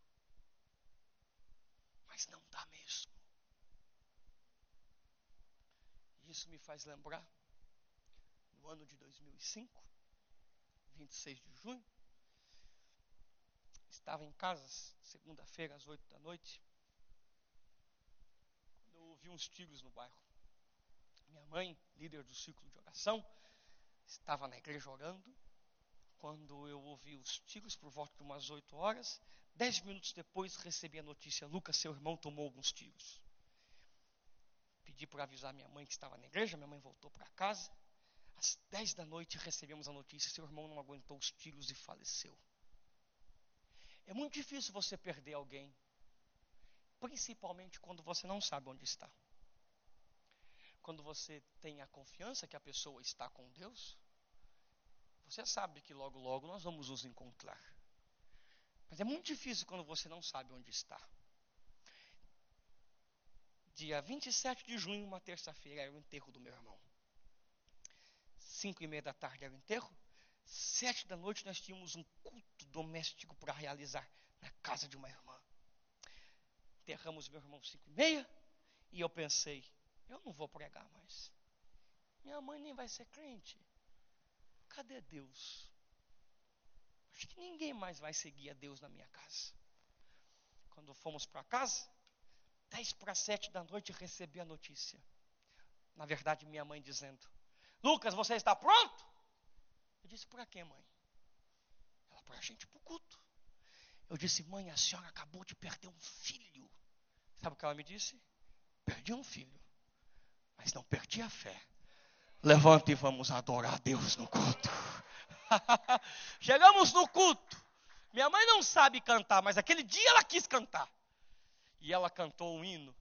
Mas não dá mesmo. Isso me faz lembrar, no ano de 2005, 26 de junho, estava em casa, segunda-feira, às oito da noite, quando eu ouvi uns tiros no bairro. Minha mãe, líder do ciclo de oração, estava na igreja orando. Quando eu ouvi os tiros por volta de umas oito horas, dez minutos depois recebi a notícia: Lucas, seu irmão tomou alguns tiros. Pedi para avisar minha mãe que estava na igreja, minha mãe voltou para casa. Às dez da noite recebemos a notícia: seu irmão não aguentou os tiros e faleceu. É muito difícil você perder alguém, principalmente quando você não sabe onde está. Quando você tem a confiança que a pessoa está com Deus, você sabe que logo, logo nós vamos nos encontrar. Mas é muito difícil quando você não sabe onde está. Dia 27 de junho, uma terça-feira, era o enterro do meu irmão. Cinco e meia da tarde era o enterro. Sete da noite nós tínhamos um culto doméstico para realizar na casa de uma irmã. Enterramos meu irmão cinco e meia e eu pensei, eu não vou pregar mais. Minha mãe nem vai ser crente. Cadê Deus? Acho que ninguém mais vai seguir a Deus na minha casa. Quando fomos para casa, dez para sete da noite recebi a notícia. Na verdade, minha mãe dizendo: Lucas, você está pronto? Disse: Para quê, mãe? Ela, para a gente para o culto. Eu disse, mãe, a senhora acabou de perder um filho. Sabe o que ela me disse? Perdi um filho, mas não perdi a fé. Levante e vamos adorar a Deus no culto. <laughs> Chegamos no culto. Minha mãe não sabe cantar, mas aquele dia ela quis cantar. E ela cantou um hino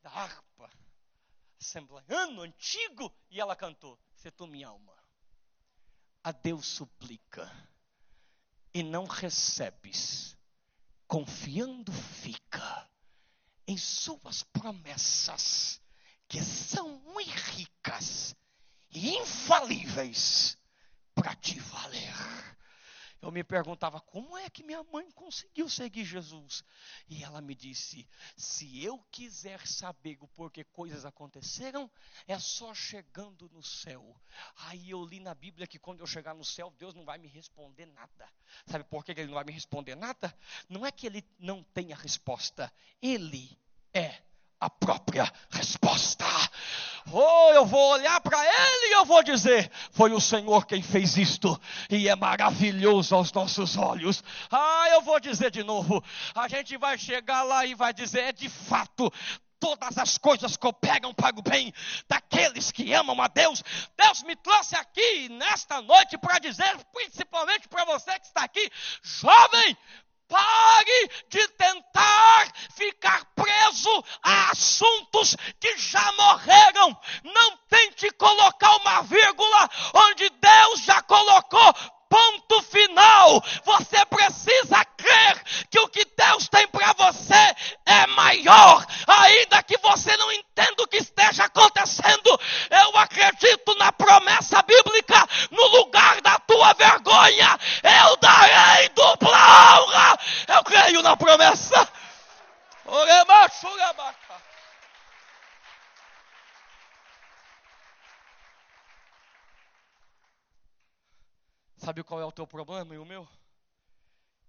da harpa, assembleiano, antigo, e ela cantou: Se tu minha alma, a Deus suplica, e não recebes, confiando fica em suas promessas, que são muito ricas e infalíveis para te valer eu me perguntava como é que minha mãe conseguiu seguir Jesus. E ela me disse: se eu quiser saber o porquê coisas aconteceram, é só chegando no céu. Aí eu li na Bíblia que quando eu chegar no céu, Deus não vai me responder nada. Sabe por que ele não vai me responder nada? Não é que ele não tenha resposta, ele é a própria resposta. Oh, eu vou olhar para ele e eu vou dizer: foi o Senhor quem fez isto, e é maravilhoso aos nossos olhos. Ah, eu vou dizer de novo: a gente vai chegar lá e vai dizer: é de fato, todas as coisas cooperam para o bem daqueles que amam a Deus. Deus me trouxe aqui nesta noite para dizer, principalmente para você que está aqui, jovem, Pare de tentar ficar preso a assuntos que já morreram. Não tente colocar uma vírgula onde Deus já colocou ponto final. Você precisa crer que o que Deus tem para você é maior, ainda que você não entenda o que esteja acontecendo. Eu acredito na promessa bíblica: no lugar da tua vergonha, eu darei dupla honra. Eu creio na promessa. Sabe qual é o teu problema e o meu?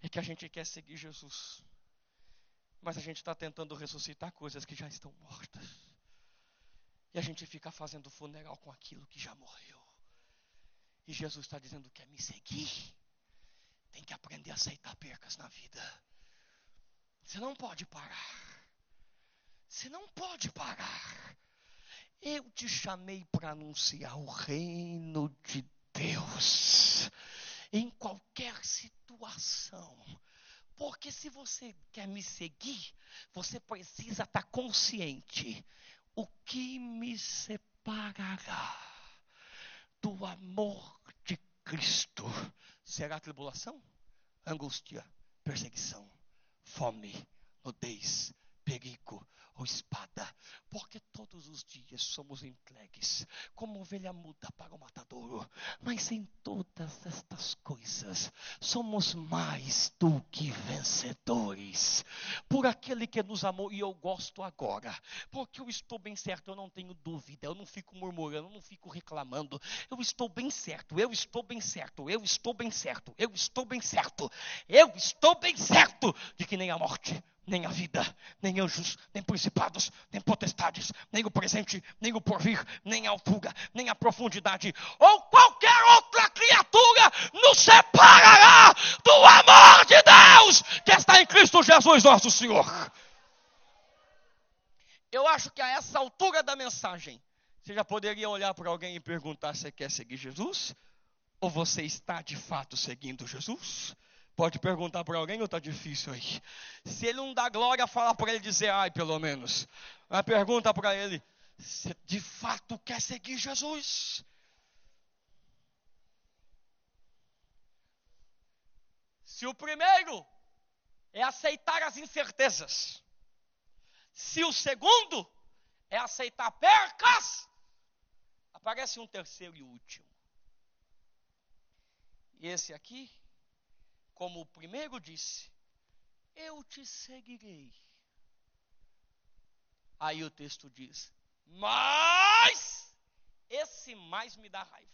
É que a gente quer seguir Jesus, mas a gente está tentando ressuscitar coisas que já estão mortas. E a gente fica fazendo funeral com aquilo que já morreu. E Jesus está dizendo: quer me seguir? Tem que aprender a aceitar percas na vida. Você não pode parar. Você não pode parar. Eu te chamei para anunciar o reino de Deus em qualquer situação. Porque se você quer me seguir, você precisa estar consciente. O que me separará do amor de Cristo? Será tribulação, angústia, perseguição, fome, nudez, perigo, ou espada, porque todos os dias somos entregues como ovelha muda para o matadouro. Mas em todas estas coisas somos mais do que vencedores por aquele que nos amou e eu gosto agora, porque eu estou bem certo, eu não tenho dúvida, eu não fico murmurando, eu não fico reclamando. Eu estou bem certo, eu estou bem certo, eu estou bem certo, eu estou bem certo. Eu estou bem certo de que nem a morte nem a vida, nem anjos, nem principados, nem potestades, nem o presente, nem o porvir, nem a altura, nem a profundidade, ou qualquer outra criatura nos separará do amor de Deus que está em Cristo Jesus, nosso Senhor. Eu acho que a essa altura da mensagem, você já poderia olhar para alguém e perguntar se quer seguir Jesus? Ou você está de fato seguindo Jesus? Pode perguntar para alguém ou está difícil aí? Se ele não dá glória, fala para ele dizer ai, pelo menos. Mas pergunta para ele: você de fato quer seguir Jesus? Se o primeiro é aceitar as incertezas, se o segundo é aceitar percas, aparece um terceiro e último. E esse aqui como o primeiro disse: Eu te seguirei. Aí o texto diz: Mas esse mais me dá raiva.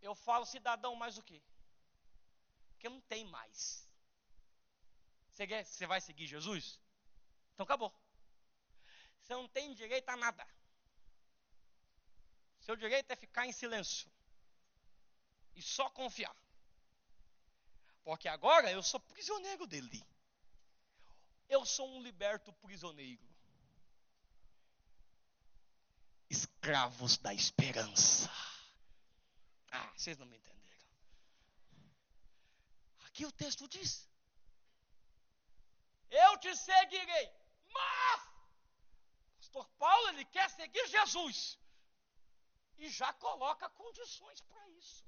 Eu falo cidadão mais o quê? Porque não tem mais. Você, quer, você vai seguir Jesus? Então acabou. Você não tem direito a nada. Seu direito é ficar em silêncio. E só confiar. Porque agora eu sou prisioneiro dele. Eu sou um liberto prisioneiro. Escravos da esperança. Ah, vocês não me entenderam. Aqui o texto diz: Eu te seguirei. Mas, Pastor Paulo, ele quer seguir Jesus. E já coloca condições para isso.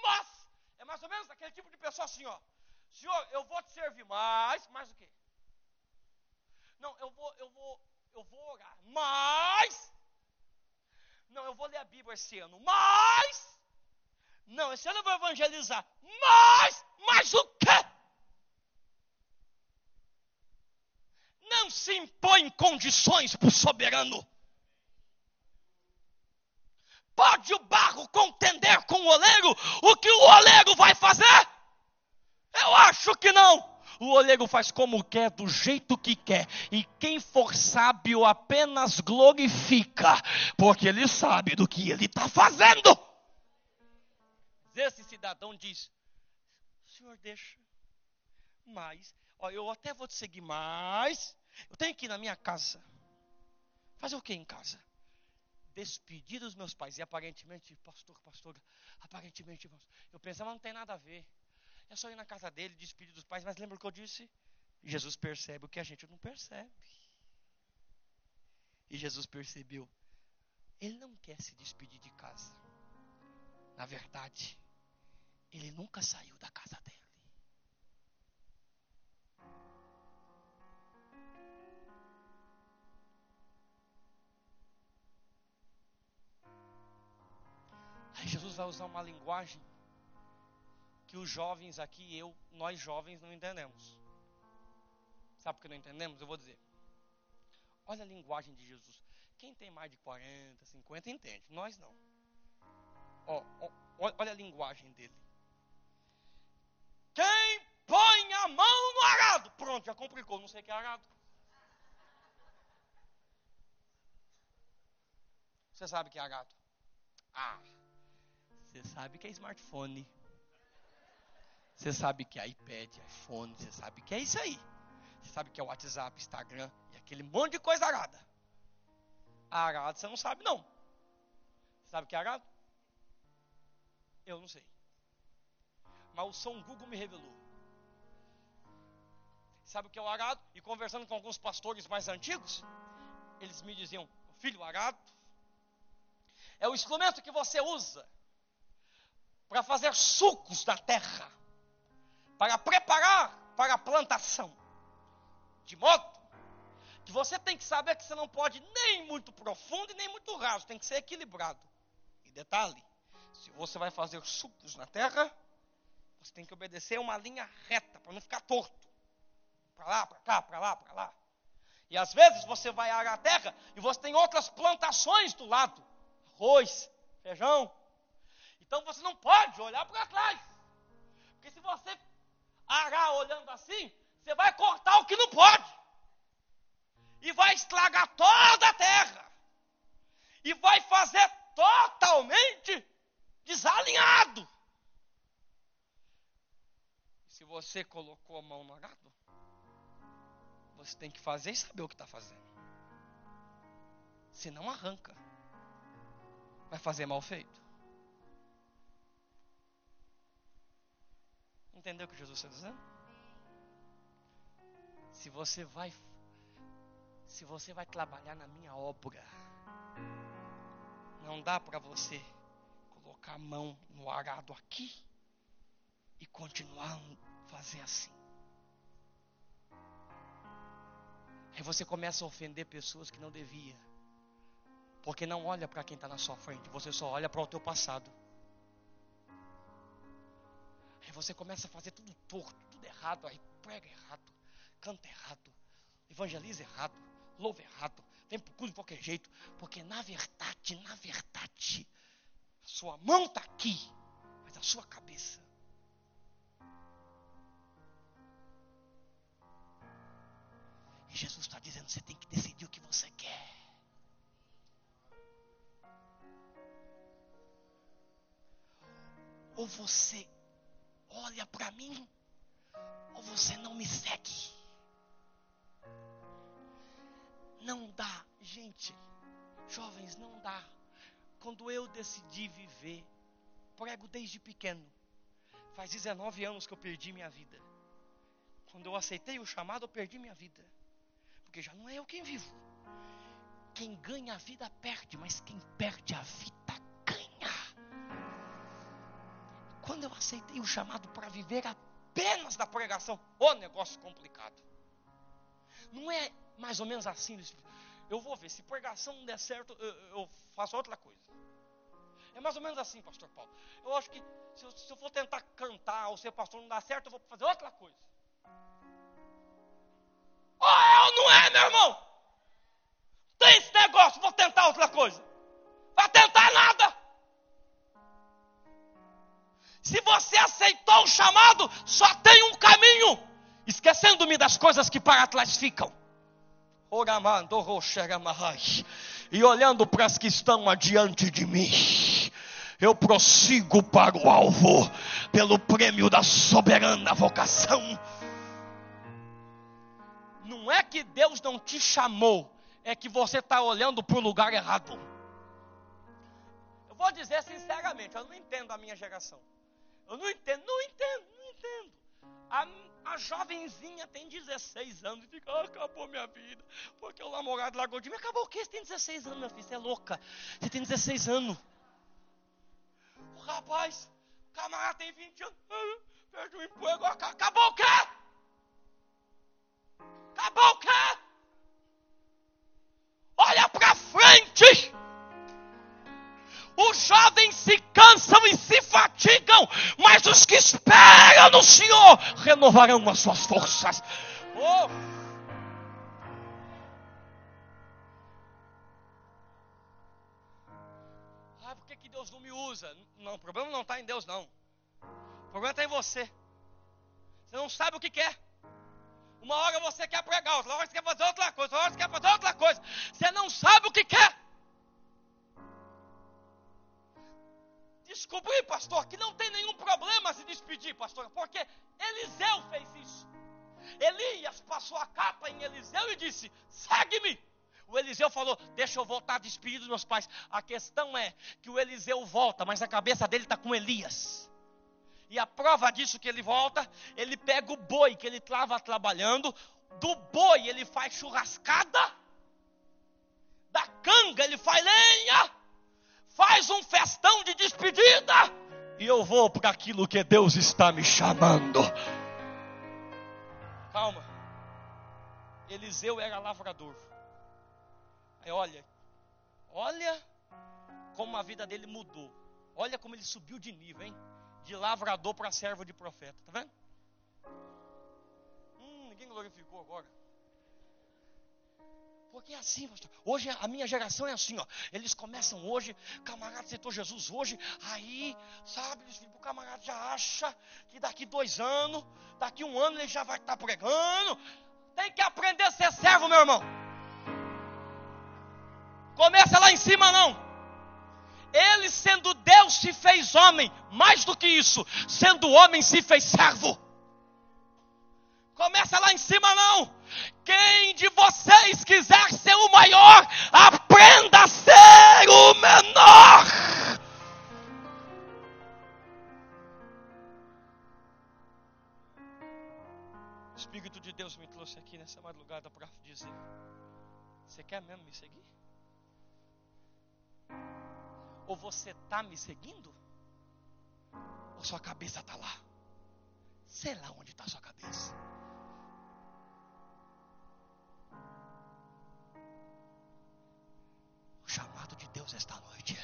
Mas, é mais ou menos aquele tipo de pessoa assim, ó. Senhor, eu vou te servir mais, mais o quê? Não, eu vou, eu vou, eu vou orar, mas não, eu vou ler a Bíblia esse ano, mas não, esse ano eu vou evangelizar, mas, mas o quê? Não se impõe condições para o soberano. Pode o barro contender com o oleiro? O que o oleiro vai fazer? Eu acho que não. O oleiro faz como quer, do jeito que quer. E quem for sábio apenas glorifica, porque ele sabe do que ele está fazendo. Esse cidadão diz: Senhor, deixa. Mas, ó, eu até vou te seguir, mas eu tenho que ir na minha casa. Fazer o que em casa? Despedir dos meus pais. E aparentemente, pastor, pastor, aparentemente, eu pensava, não tem nada a ver. É só ir na casa dele, despedir dos pais. Mas lembra o que eu disse? Jesus percebe o que a gente não percebe. E Jesus percebeu. Ele não quer se despedir de casa. Na verdade, ele nunca saiu da casa dele. Aí Jesus vai usar uma linguagem que os jovens aqui, eu, nós jovens não entendemos. Sabe por que não entendemos? Eu vou dizer. Olha a linguagem de Jesus. Quem tem mais de 40, 50 entende. Nós não. Ó, ó, olha a linguagem dele. Quem põe a mão no arado? Pronto, já complicou. Não sei o que é arado. Você sabe o que é arado? Ah, você sabe que é smartphone. Você sabe que é iPad, iPhone, você sabe que é isso aí. Você sabe que é WhatsApp, Instagram e aquele monte de coisa arada. Arado você não sabe não. Você sabe o que é arado? Eu não sei. Mas o São Google me revelou. Sabe o que é o arado? E conversando com alguns pastores mais antigos, eles me diziam: Filho, o arado é o instrumento que você usa para fazer sucos da terra, para preparar para a plantação. De modo que você tem que saber que você não pode nem muito profundo e nem muito raso, tem que ser equilibrado. E detalhe, se você vai fazer sucos na terra, você tem que obedecer uma linha reta para não ficar torto. Para lá, para cá, para lá, para lá. E às vezes você vai arar a terra e você tem outras plantações do lado. Arroz, feijão, então você não pode olhar para trás. Porque se você arar olhando assim, você vai cortar o que não pode. E vai estragar toda a terra. E vai fazer totalmente desalinhado. Se você colocou a mão no arado, você tem que fazer e saber o que está fazendo. Se não arranca, vai fazer mal feito. Entendeu o que Jesus está dizendo? Se você vai se você vai trabalhar na minha obra, não dá para você colocar a mão no arado aqui e continuar a fazer assim. Aí você começa a ofender pessoas que não devia. Porque não olha para quem está na sua frente, você só olha para o teu passado. Aí você começa a fazer tudo torto, tudo errado, aí prega errado, canta errado, evangeliza errado, louva errado, vem para culto de qualquer jeito, porque na verdade, na verdade, a sua mão está aqui, mas a sua cabeça. E Jesus está dizendo: você tem que decidir o que você quer. ou você olha para mim, ou você não me segue. Não dá, gente, jovens, não dá. Quando eu decidi viver, prego desde pequeno. Faz 19 anos que eu perdi minha vida. Quando eu aceitei o chamado, eu perdi minha vida. Porque já não é eu quem vivo. Quem ganha a vida perde, mas quem perde a vida Quando eu aceitei o chamado para viver apenas da pregação, o negócio complicado. Não é mais ou menos assim. Eu vou ver, se pregação não der certo, eu, eu faço outra coisa. É mais ou menos assim, pastor Paulo. Eu acho que se eu, se eu for tentar cantar ou ser pastor não dá certo, eu vou fazer outra coisa. Ou é ou não é, meu irmão? Tem esse negócio, vou tentar outra coisa. Se você aceitou o chamado, só tem um caminho. Esquecendo-me das coisas que para trás ficam. E olhando para as que estão adiante de mim eu prossigo para o alvo, pelo prêmio da soberana vocação. Não é que Deus não te chamou, é que você está olhando para o lugar errado. Eu vou dizer sinceramente, eu não entendo a minha geração. Eu não entendo, não entendo, não entendo. A, a jovenzinha tem 16 anos e fica, ah, acabou minha vida, porque o namorado largou de mim. Acabou o quê? Você tem 16 anos, minha filha, você é louca. Você tem 16 anos. Rapaz, o camarada tem 20 anos, perde o emprego, acabou o quê? Acabou o quê? Olha para frente! Os jovens se cansam e se fatigam, mas os que esperam no Senhor renovarão as suas forças. Oh! Deus não me usa. Não, o problema não está em Deus, não. O problema está em você. Você não sabe o que quer. Uma hora você quer pregar, outra hora você quer fazer outra coisa, outra hora você quer fazer outra coisa. Você não sabe o que quer. Descobri, pastor, que não tem nenhum problema se despedir, pastor, porque Eliseu fez isso. Elias passou a capa em Eliseu e disse: segue-me. O Eliseu falou: Deixa eu voltar despedido dos meus pais. A questão é que o Eliseu volta, mas a cabeça dele está com Elias. E a prova disso que ele volta, ele pega o boi que ele estava trabalhando, do boi ele faz churrascada, da canga ele faz lenha, faz um festão de despedida, e eu vou para aquilo que Deus está me chamando. Calma. Eliseu era lavrador. Aí olha, olha como a vida dele mudou. Olha como ele subiu de nível, hein? De lavrador para servo de profeta. Tá vendo? Hum, ninguém glorificou agora. Porque é assim, pastor. Hoje a minha geração é assim, ó. Eles começam hoje, camarada aceitou Jesus hoje, aí, sabe, o camarada já acha que daqui dois anos, daqui um ano ele já vai estar pregando. Tem que aprender a ser servo, meu irmão. Começa lá em cima, não. Ele, sendo Deus, se fez homem. Mais do que isso, sendo homem, se fez servo. Começa lá em cima, não. Quem de vocês quiser ser o maior, aprenda a ser o menor. O Espírito de Deus me trouxe aqui nessa madrugada para dizer: Você quer mesmo me seguir? Ou você está me seguindo? Ou sua cabeça está lá? Sei lá onde está sua cabeça. Esta noite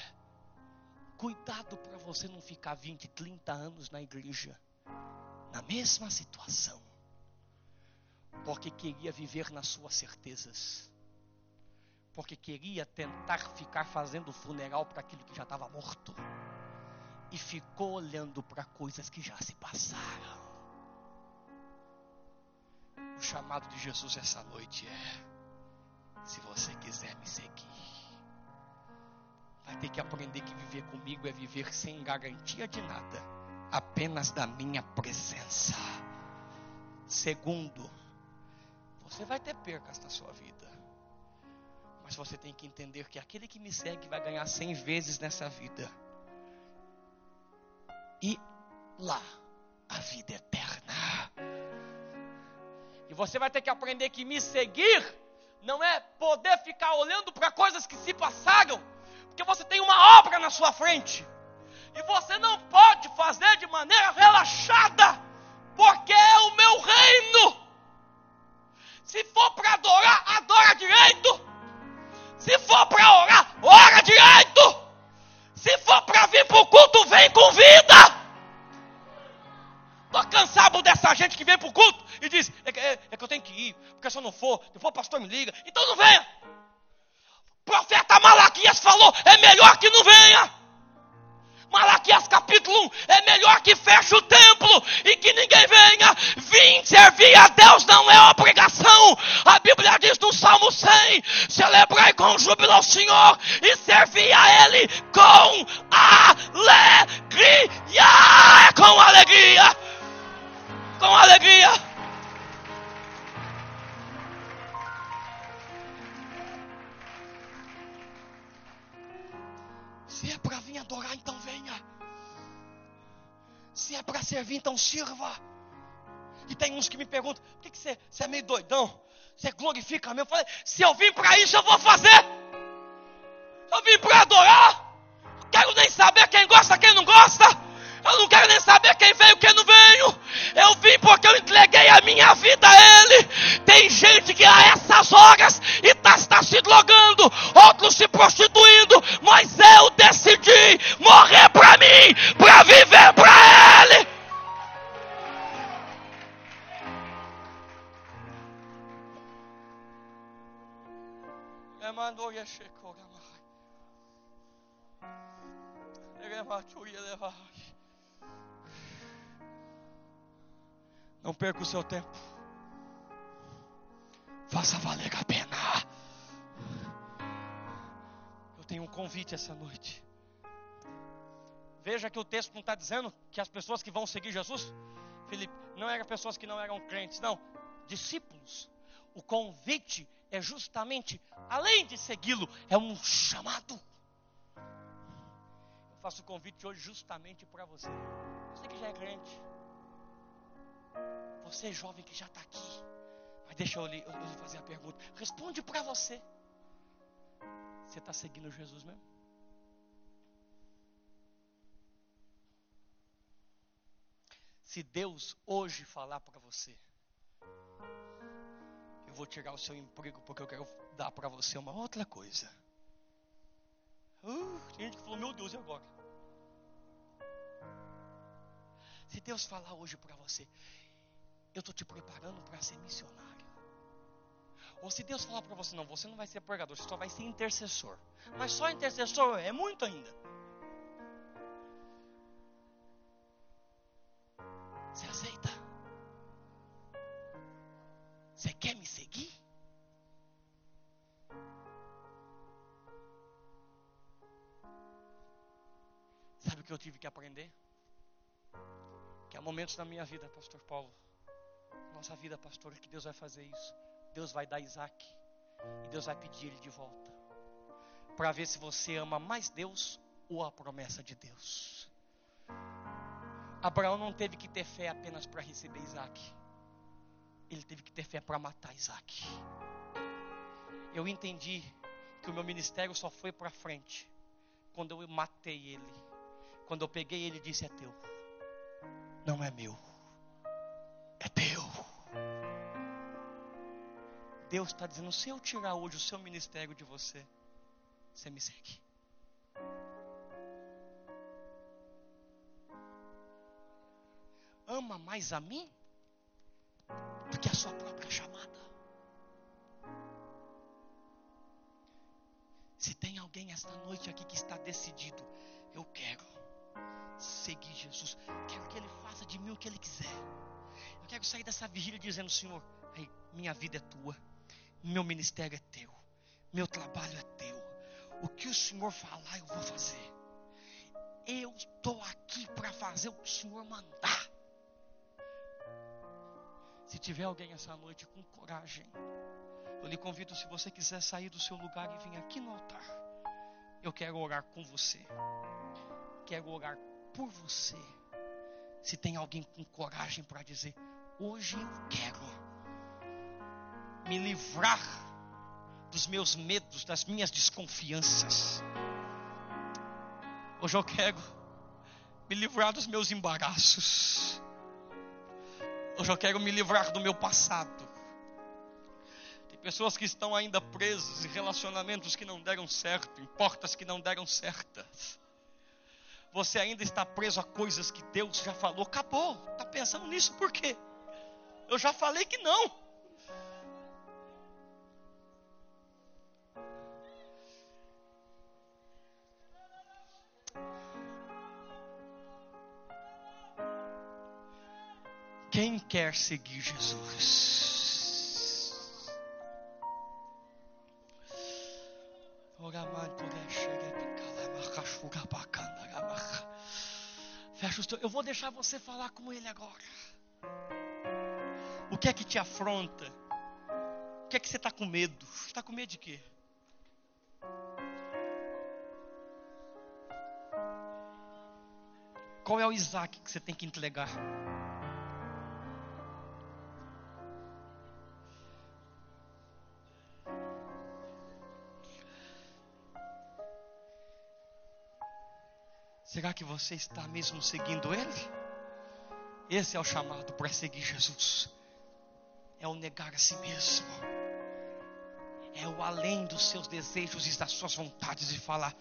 cuidado para você não ficar 20, 30 anos na igreja, na mesma situação, porque queria viver nas suas certezas porque queria tentar ficar fazendo funeral para aquilo que já estava morto. E ficou olhando para coisas que já se passaram. O chamado de Jesus essa noite é: se você quiser me seguir, vai ter que aprender que viver comigo é viver sem garantia de nada, apenas da minha presença. Segundo, você vai ter percas na sua vida. Mas você tem que entender que aquele que me segue vai ganhar cem vezes nessa vida. E lá, a vida eterna. E você vai ter que aprender que me seguir não é poder ficar olhando para coisas que se passaram, porque você tem uma obra na sua frente. E você não pode fazer de maneira relaxada, porque é o meu reino. Se for para adorar, adora direito. Se for para orar, ora direito. Se for para vir para o culto, vem com vida. Estou cansado dessa gente que vem para o culto e diz: é, é, é, que eu tenho que ir, porque se eu não for, depois o pastor me liga. Então não venha. Profeta Malaquias falou: é melhor que não venha. Malaquias capítulo 1, é melhor que feche o templo e que ninguém venha. Vim servir a Deus não é obrigação. A Bíblia diz no Salmo 100: celebrai com júbilo ao Senhor e servir a Ele com alegria. Então sirva. E tem uns que me perguntam: por que, que você, você é meio doidão? Você glorifica mesmo? Eu falei: se eu vim para isso, eu vou fazer. Eu vim para adorar. Quero nem saber quem gosta, quem não gosta. Eu não quero nem saber quem veio, quem não veio. Eu vim porque eu entreguei a minha vida a Ele. Tem gente que a essas horas está, está se drogando, outros se prostituindo, mas eu decidi morrer para mim, para viver para Ele. Não perca o seu tempo. Faça valer a pena. Eu tenho um convite essa noite. Veja que o texto não está dizendo que as pessoas que vão seguir Jesus, Felipe, não eram pessoas que não eram crentes, não, discípulos. O convite é justamente, além de segui-lo, é um chamado. Eu faço o convite hoje justamente para você. Você que já é crente. Você jovem que já está aqui. Mas deixa eu eu lhe fazer a pergunta. Responde para você. Você está seguindo Jesus mesmo? Se Deus hoje falar para você, eu vou tirar o seu emprego porque eu quero dar para você uma outra coisa. Uh, tem gente que falou, meu Deus, e agora? Se Deus falar hoje para você, eu estou te preparando para ser missionário. Ou se Deus falar para você, não, você não vai ser pregador, você só vai ser intercessor. Mas só intercessor é muito ainda. Tive que aprender? Que há momentos na minha vida, Pastor Paulo, nossa vida, pastor, que Deus vai fazer isso. Deus vai dar Isaac. E Deus vai pedir ele de volta. Para ver se você ama mais Deus ou a promessa de Deus. Abraão não teve que ter fé apenas para receber Isaac. Ele teve que ter fé para matar Isaac. Eu entendi que o meu ministério só foi para frente quando eu matei ele. Quando eu peguei ele disse: É teu, não é meu, é teu. Deus está dizendo: se eu tirar hoje o seu ministério de você, você me segue. Ama mais a mim do que a sua própria chamada. Se tem alguém esta noite aqui que está decidido, eu quero seguir Jesus, quero que Ele faça de mim o que Ele quiser. Eu quero sair dessa vigília dizendo: Senhor, minha vida é tua. Meu ministério é teu. Meu trabalho é teu. O que o Senhor falar, eu vou fazer. Eu estou aqui para fazer o que o Senhor mandar. Se tiver alguém essa noite com coragem, eu lhe convido, se você quiser sair do seu lugar e vir aqui no altar, eu quero orar com você. Quero orar por você. Se tem alguém com coragem para dizer, hoje eu quero me livrar dos meus medos, das minhas desconfianças. Hoje eu quero me livrar dos meus embaraços. Hoje eu quero me livrar do meu passado. Tem pessoas que estão ainda presas em relacionamentos que não deram certo, em portas que não deram certas. Você ainda está preso a coisas que Deus já falou, acabou. Está pensando nisso por quê? Eu já falei que não. Quem quer seguir Jesus? Fecha os teus. Eu vou deixar você falar com ele agora. O que é que te afronta? O que é que você está com medo? Está com medo de quê? Qual é o Isaac que você tem que entregar? Será que você está mesmo seguindo Ele? Esse é o chamado para seguir Jesus. É o negar a si mesmo. É o além dos seus desejos e das suas vontades e falar: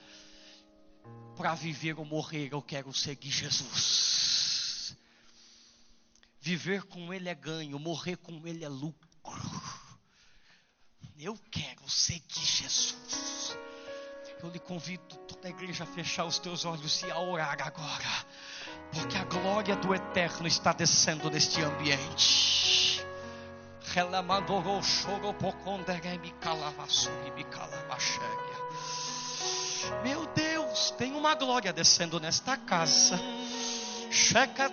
para viver ou morrer, eu quero seguir Jesus. Viver com Ele é ganho, morrer com Ele é lucro. Eu quero seguir Jesus. Eu lhe convido, toda a igreja, fechar os teus olhos e a orar agora. Porque a glória do eterno está descendo neste ambiente. Meu Deus, tem uma glória descendo nesta casa. Checa